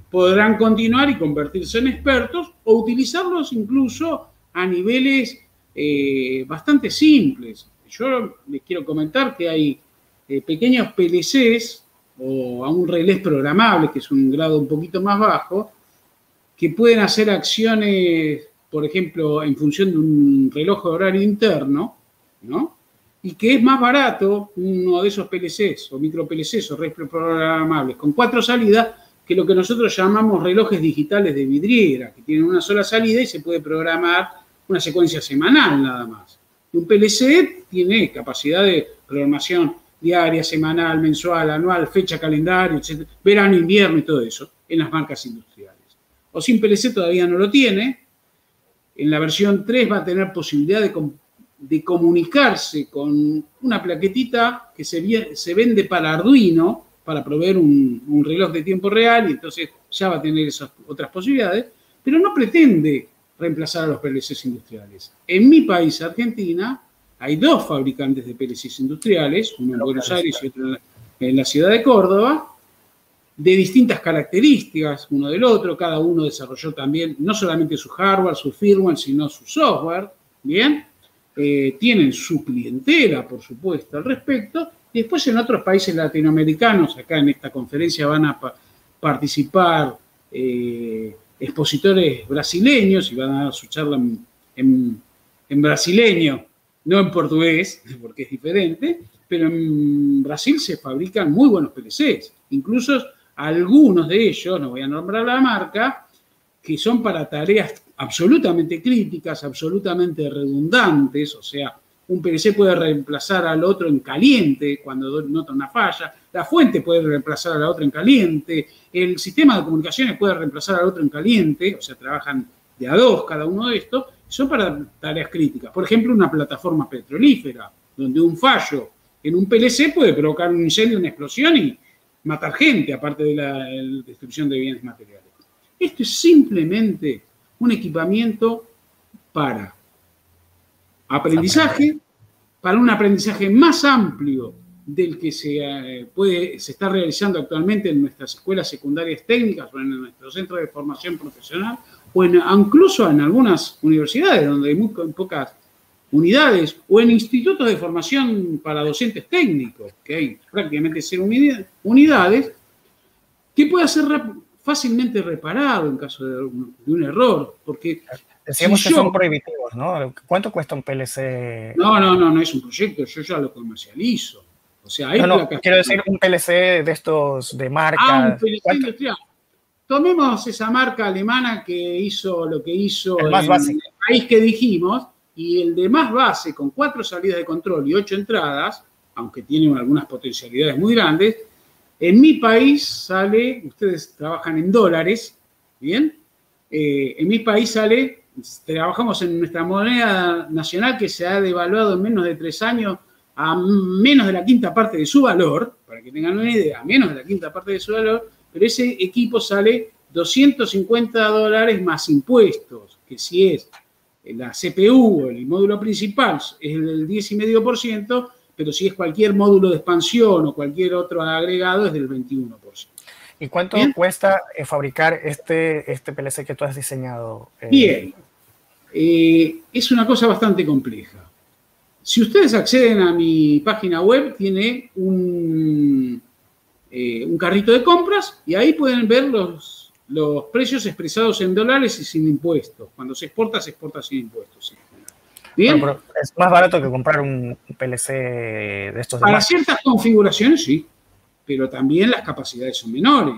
Speaker 2: podrán continuar y convertirse en expertos o utilizarlos incluso a niveles eh, bastante simples. Yo les quiero comentar que hay eh, pequeños PLCs o a un relés programable, que es un grado un poquito más bajo, que pueden hacer acciones, por ejemplo, en función de un reloj de horario interno, ¿no? Y que es más barato uno de esos PLCs o micro PLCs o relés programables con cuatro salidas que lo que nosotros llamamos relojes digitales de vidriera, que tienen una sola salida y se puede programar una secuencia semanal nada más. Un PLC tiene capacidad de programación diaria, semanal, mensual, anual, fecha, calendario. Verano, invierno y todo eso en las marcas industriales. O sin PLC todavía no lo tiene. En la versión 3 va a tener posibilidad de, comunicarse con una plaquetita que se vende para Arduino, para proveer un, reloj de tiempo real y entonces ya va a tener esas otras posibilidades, pero no pretende reemplazar a los PLCs industriales. En mi país, Argentina, hay dos fabricantes de PLCs industriales, uno en Buenos Aires y otro en la, ciudad de Córdoba, de distintas características uno del otro, cada uno desarrolló también no solamente su hardware, su firmware, sino su software, ¿bien? Eh, tienen su clientela, por supuesto, al respecto, y después en otros países latinoamericanos, acá en esta conferencia van a participar eh, expositores brasileños y van a dar su charla en, en brasileño, no en portugués, porque es diferente, pero en Brasil se fabrican muy buenos PLCs, incluso algunos de ellos, no voy a nombrar la marca, que son para tareas absolutamente críticas, absolutamente redundantes, o sea, un PLC puede reemplazar al otro en caliente cuando nota una falla, la fuente puede reemplazar a la otra en caliente, el sistema de comunicaciones puede reemplazar al otro en caliente, o sea, trabajan de a dos cada uno de estos, son para tareas críticas. Por ejemplo, una plataforma petrolífera, donde un fallo en un PLC puede provocar un incendio, una explosión y matar gente, aparte de la, destrucción de bienes materiales. Esto es simplemente un equipamiento para aprendizaje, para un aprendizaje más amplio del que se, eh, puede, se está realizando actualmente en nuestras escuelas secundarias técnicas o en nuestros centros de formación profesional o incluso en algunas universidades donde hay muy pocas unidades o en institutos de formación para docentes técnicos, que hay prácticamente cero unidades, que puede ser fácilmente reparado en caso de un, error, porque...
Speaker 1: Decíamos que son prohibitivos, ¿no? ¿Cuánto cuesta un PLC?
Speaker 2: No, no, no, no es un proyecto, yo ya lo comercializo. O sea, hay
Speaker 1: no, quiero decir un PLC de estos de marca. Ah, un PLC
Speaker 2: industrial. Tomemos esa marca alemana que hizo lo que hizo
Speaker 1: el, más
Speaker 2: en el país que dijimos, y el de más base, con cuatro salidas de control y ocho entradas, aunque tiene algunas potencialidades muy grandes, en mi país sale, ustedes trabajan en dólares, ¿bien? Eh, en mi país sale, trabajamos en nuestra moneda nacional que se ha devaluado en menos de tres años a menos de la quinta parte de su valor, para que tengan una idea, a menos de la quinta parte de su valor, pero ese equipo sale 250 dólares más impuestos, que si es la CPU, el módulo principal, es del 10,5%, pero si es cualquier módulo de expansión o cualquier otro agregado, es del 21%.
Speaker 1: ¿Y cuánto cuesta eh, fabricar este, este PLC que tú has diseñado?
Speaker 2: Eh, Bien, eh, es una cosa bastante compleja. Si ustedes acceden a mi página web, tiene un, un carrito de compras y ahí pueden ver los los precios expresados en dólares y sin impuestos. Cuando se exporta, se exporta sin impuestos.
Speaker 1: ¿Bien? es más barato que comprar un PLC de estos.
Speaker 2: Para ciertas configuraciones, sí, pero también las capacidades son menores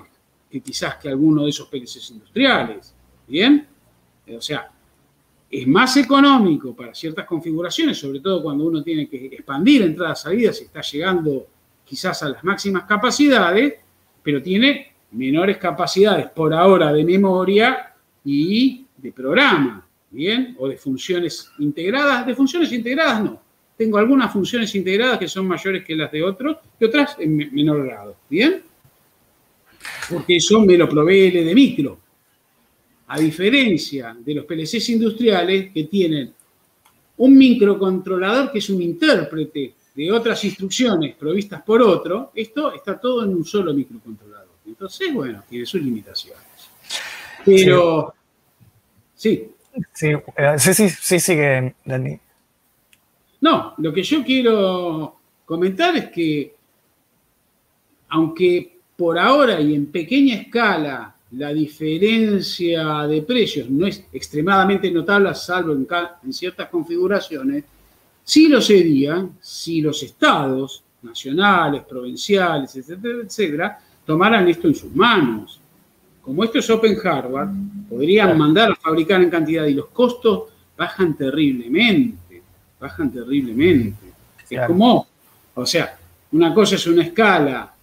Speaker 2: que quizás que alguno de esos PLCs industriales. ¿Bien? O sea, es más económico para ciertas configuraciones, sobre todo cuando uno tiene que expandir entradas, salidas y está llegando quizás a las máximas capacidades, pero tiene menores capacidades por ahora de memoria y de programa, ¿bien? O de funciones integradas. De funciones integradas no. Tengo algunas funciones integradas que son mayores que las de otros y otras en menor grado, ¿bien? Porque eso me lo provee el de micro. A diferencia de los PLCs industriales que tienen un microcontrolador que es un intérprete de otras instrucciones provistas por otro, esto está todo en un solo microcontrolador. Entonces, bueno, tiene sus limitaciones. Pero, sí.
Speaker 1: Sí, eh, sí, sí, sí, sigue, Dani.
Speaker 2: No, lo que yo quiero comentar es que, aunque por ahora y en pequeña escala la diferencia de precios no es extremadamente notable, salvo en, en ciertas configuraciones, sí lo sería si los estados nacionales, provinciales, etcétera, etcétera, tomaran esto en sus manos. Como esto es Open Hardware, podrían mandar a fabricar en cantidad y los costos bajan terriblemente, bajan terriblemente. Es como, o sea, una cosa es una escala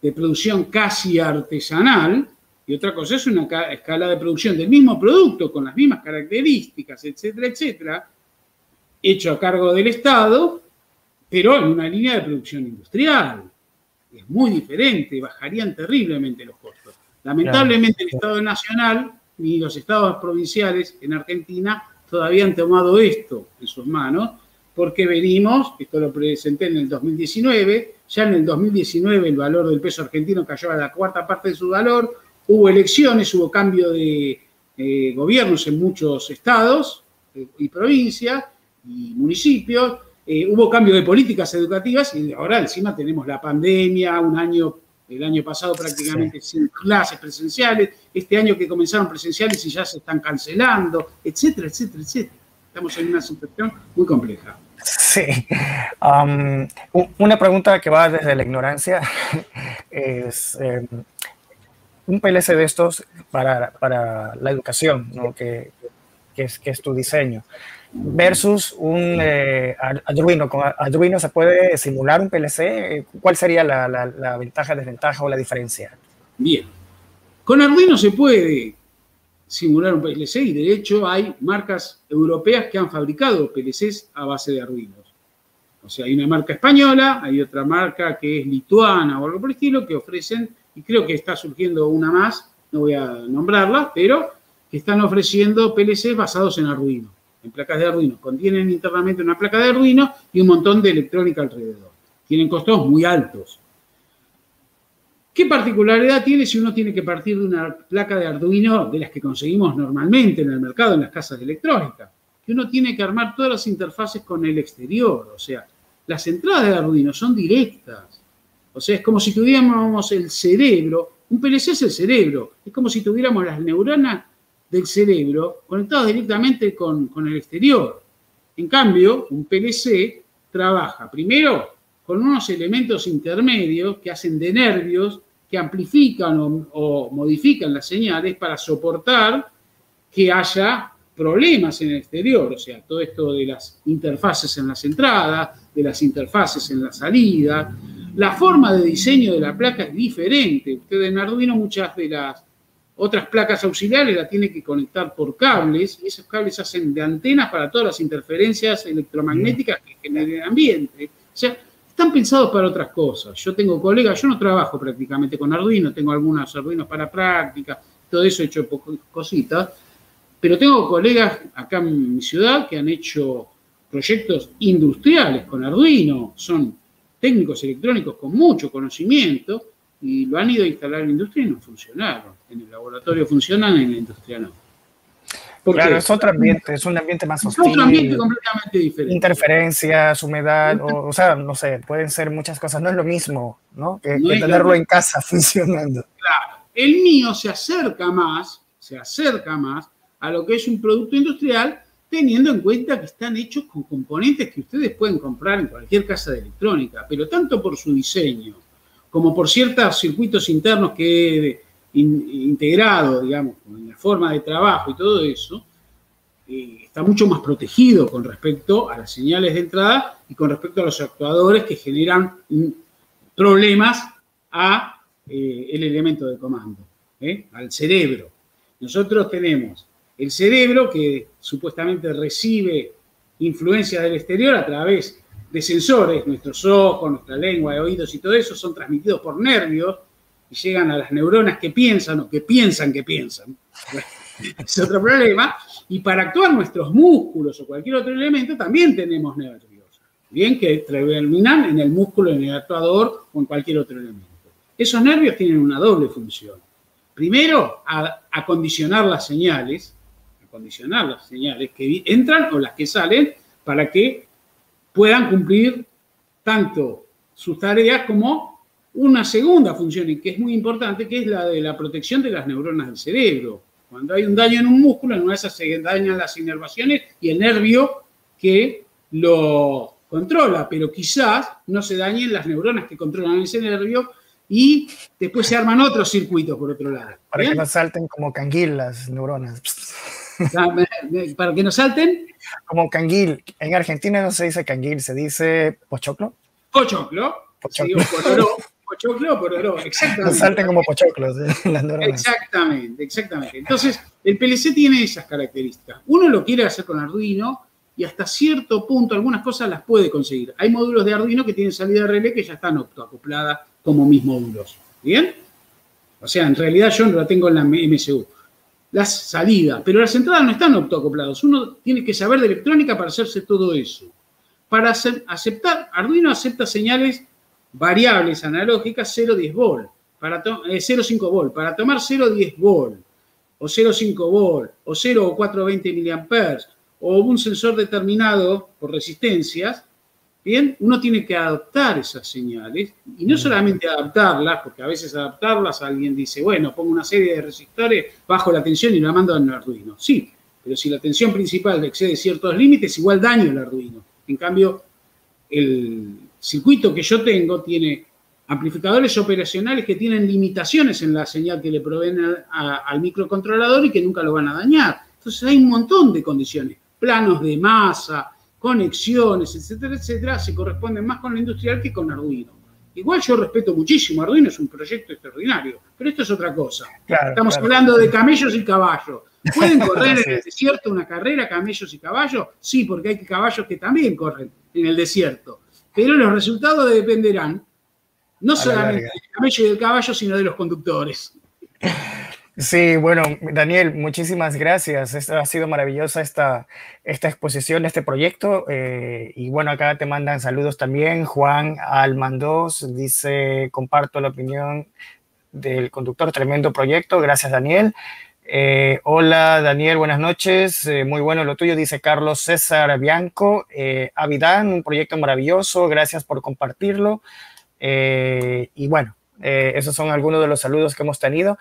Speaker 2: de producción casi artesanal y otra cosa es una escala de producción del mismo producto con las mismas características, etcétera, etcétera, hecho a cargo del Estado, pero en una línea de producción industrial es muy diferente, bajarían terriblemente los costos. Lamentablemente el Estado Nacional y los estados provinciales en Argentina todavía han tomado esto en sus manos porque venimos, esto lo presenté en el 2019, ya en el 2019 el valor del peso argentino cayó a la cuarta parte de su valor, hubo elecciones, hubo cambio de eh, gobiernos en muchos estados eh, y provincias y municipios, eh, hubo cambio de políticas educativas y ahora encima tenemos la pandemia, un año, el año pasado prácticamente sin clases presenciales, este año que comenzaron presenciales y ya se están cancelando, etcétera, etcétera, etcétera. Estamos en una situación muy compleja.
Speaker 1: Sí. Um, una pregunta que va desde la ignorancia es em, un PLC de estos para, para la educación, ¿no? que, que, es, que es tu diseño, versus un eh, Arduino. ¿Con Arduino se puede simular un PLC? ¿Cuál sería la, la, la ventaja, desventaja o la diferencia?
Speaker 2: Bien. Con Arduino se puede simular un PLC y de hecho hay marcas europeas que han fabricado PLCs a base de Arduino. O sea, hay una marca española, hay otra marca que es lituana o algo por el estilo que ofrecen, y creo que está surgiendo una más, no voy a nombrarla, pero que están ofreciendo PLCs basados en Arduino, en placas de Arduino. Contienen internamente una placa de Arduino y un montón de electrónica alrededor. Tienen costos muy altos. ¿Qué particularidad tiene si uno tiene que partir de una placa de Arduino de las que conseguimos normalmente en el mercado, en las casas de electrónica? Que uno tiene que armar todas las interfaces con el exterior, o sea, las entradas de Arduino son directas. O sea, es como si tuviéramos el cerebro, un PLC es el cerebro, es como si tuviéramos las neuronas del cerebro conectadas directamente con, con el exterior. En cambio, un PLC trabaja primero con unos elementos intermedios que hacen de nervios, que amplifican o, modifican las señales para soportar que haya problemas en el exterior, o sea, todo esto de las interfaces en las entradas, de las interfaces en la salida. La forma de diseño de la placa es diferente. Usted en Arduino muchas de las otras placas auxiliares la tiene que conectar por cables y esos cables hacen de antenas para todas las interferencias electromagnéticas que generan el ambiente. O sea, están pensados para otras cosas. Yo tengo colegas, yo no trabajo prácticamente con Arduino, tengo algunos Arduinos para práctica, todo eso he hecho cositas, pero tengo colegas acá en mi ciudad que han hecho proyectos industriales con Arduino, son técnicos electrónicos con mucho conocimiento y lo han ido a instalar en la industria y no funcionaron. En el laboratorio funcionan, en la industria no
Speaker 1: claro, es otro ambiente, es un ambiente más hostil. Es otro ambiente completamente diferente. Interferencias, humedad, o, sea, no sé, pueden ser muchas cosas. No es lo mismo, ¿no? Que, tenerlo en casa funcionando.
Speaker 2: Claro, el mío se acerca más, se acerca más a lo que es un producto industrial, teniendo en cuenta que están hechos con componentes que ustedes pueden comprar en cualquier casa de electrónica, pero tanto por su diseño como por ciertos circuitos internos que integrado, digamos, en la forma de trabajo y todo eso, eh, está mucho más protegido con respecto a las señales de entrada y con respecto a los actuadores que generan problemas a eh, el elemento de comando, ¿eh? al cerebro. Nosotros tenemos el cerebro que supuestamente recibe influencias del exterior a través de sensores, nuestros ojos, nuestra lengua, oídos y todo eso son transmitidos por nervios y llegan a las neuronas que piensan o que piensan que piensan. es otro problema. Y para actuar nuestros músculos o cualquier otro elemento también tenemos nervios. Bien, que terminan en el músculo, en el actuador o en cualquier otro elemento. Esos nervios tienen una doble función. Primero, acondicionar las señales, acondicionar las señales que entran o las que salen para que puedan cumplir tanto sus tareas como una segunda función y que es muy importante, que es la de la protección de las neuronas del cerebro. Cuando hay un daño en un músculo, en una de esas se dañan las inervaciones y el nervio que lo controla, pero quizás no se dañen las neuronas que controlan ese nervio y después se arman otros circuitos por otro lado.
Speaker 1: Para que no salten como canguil las neuronas.
Speaker 2: Ah, para que no salten.
Speaker 1: Como canguil. En Argentina no se dice canguil, se dice pochoclo.
Speaker 2: Pochoclo. pochoclo pochoclo por oro, exactamente.
Speaker 1: salten como pochoclos las
Speaker 2: Exactamente, exactamente. Entonces, el PLC tiene esas características. Uno lo quiere hacer con Arduino y hasta cierto punto algunas cosas las puede conseguir. Hay módulos de Arduino que tienen salida relé que ya están optoacopladas como mis módulos. ¿Bien? O sea, en realidad yo no la tengo en la MSU. Las salidas, pero las entradas no están optoacopladas. Uno tiene que saber de electrónica para hacerse todo eso. para aceptar, Arduino acepta señales variables analógicas 0,10 volt, para 0,5 eh, volt, para tomar 0,10 volt, o 0,5 volt, o 0 o 420 miliamperes, o un sensor determinado por resistencias, bien, uno tiene que adaptar esas señales, y no solamente adaptarlas, porque a veces adaptarlas alguien dice, bueno, pongo una serie de resistores, bajo la tensión y la mando en Arduino. Sí, pero si la tensión principal excede ciertos límites, igual daño el Arduino. En cambio, el circuito que yo tengo tiene amplificadores operacionales que tienen limitaciones en la señal que le proveen al microcontrolador y que nunca lo van a dañar. Entonces hay un montón de condiciones, planos de masa, conexiones, etcétera, etcétera, se corresponden más con lo industrial que con Arduino. Igual yo respeto muchísimo, Arduino es un proyecto extraordinario, pero esto es otra cosa. Estamos hablando de camellos y caballos. ¿Pueden correr en el desierto una carrera camellos y caballos? Sí, porque hay caballos que también corren en el desierto. Pero los resultados dependerán no solamente del camello y del caballo, sino de los conductores.
Speaker 1: Sí, bueno, Daniel, muchísimas gracias. ha sido maravillosa esta, esta exposición, este proyecto. Eh, y bueno, acá te mandan saludos también. Juan Almandos dice, comparto la opinión del conductor, tremendo proyecto. Gracias, Daniel. Eh, hola, Daniel, buenas noches. Eh, muy bueno lo tuyo, dice Carlos César Bianco. Avidán, un proyecto maravilloso. Gracias por compartirlo. y bueno, esos son algunos de los saludos que hemos tenido.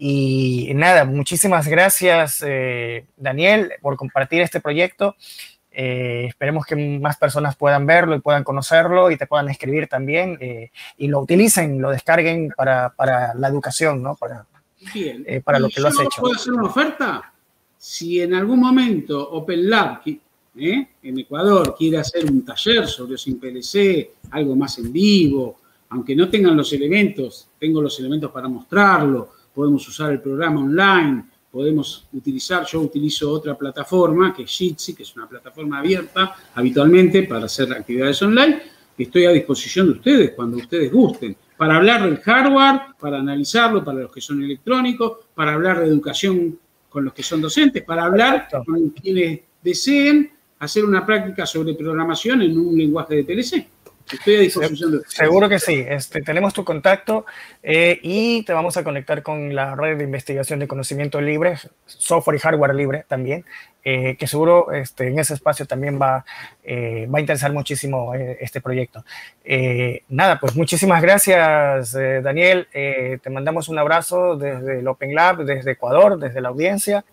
Speaker 1: Y nada, muchísimas gracias, eh, Daniel, por compartir este proyecto. Eh, esperemos que más personas puedan verlo y puedan conocerlo y te puedan escribir también eh, y lo utilicen, lo descarguen para, para la educación, ¿no? Para, para lo que lo has hecho.
Speaker 2: ¿Puedo hacer una oferta? Si en algún momento Open Lab en Ecuador quiere hacer un taller sobre sin PLC, algo más en vivo, aunque no tengan los elementos, tengo los elementos para mostrarlo podemos usar el programa online, podemos utilizar, yo utilizo otra plataforma que es Jitsi, que es una plataforma abierta habitualmente para hacer actividades online, que estoy a disposición de ustedes cuando ustedes gusten, para hablar del hardware, para analizarlo para los que son electrónicos, para hablar de educación con los que son docentes, para hablar con quienes deseen hacer una práctica sobre programación en un lenguaje de PLC. Estoy a disposición de
Speaker 1: Seguro que sí. Este, tenemos tu contacto eh, y te vamos a conectar con la red de investigación de conocimiento libre, software y hardware libre también, eh, que seguro este, en ese espacio también va, eh, va a interesar muchísimo este proyecto. nada, pues muchísimas gracias, Daniel. te mandamos un abrazo desde el Open Lab, desde Ecuador, desde la audiencia.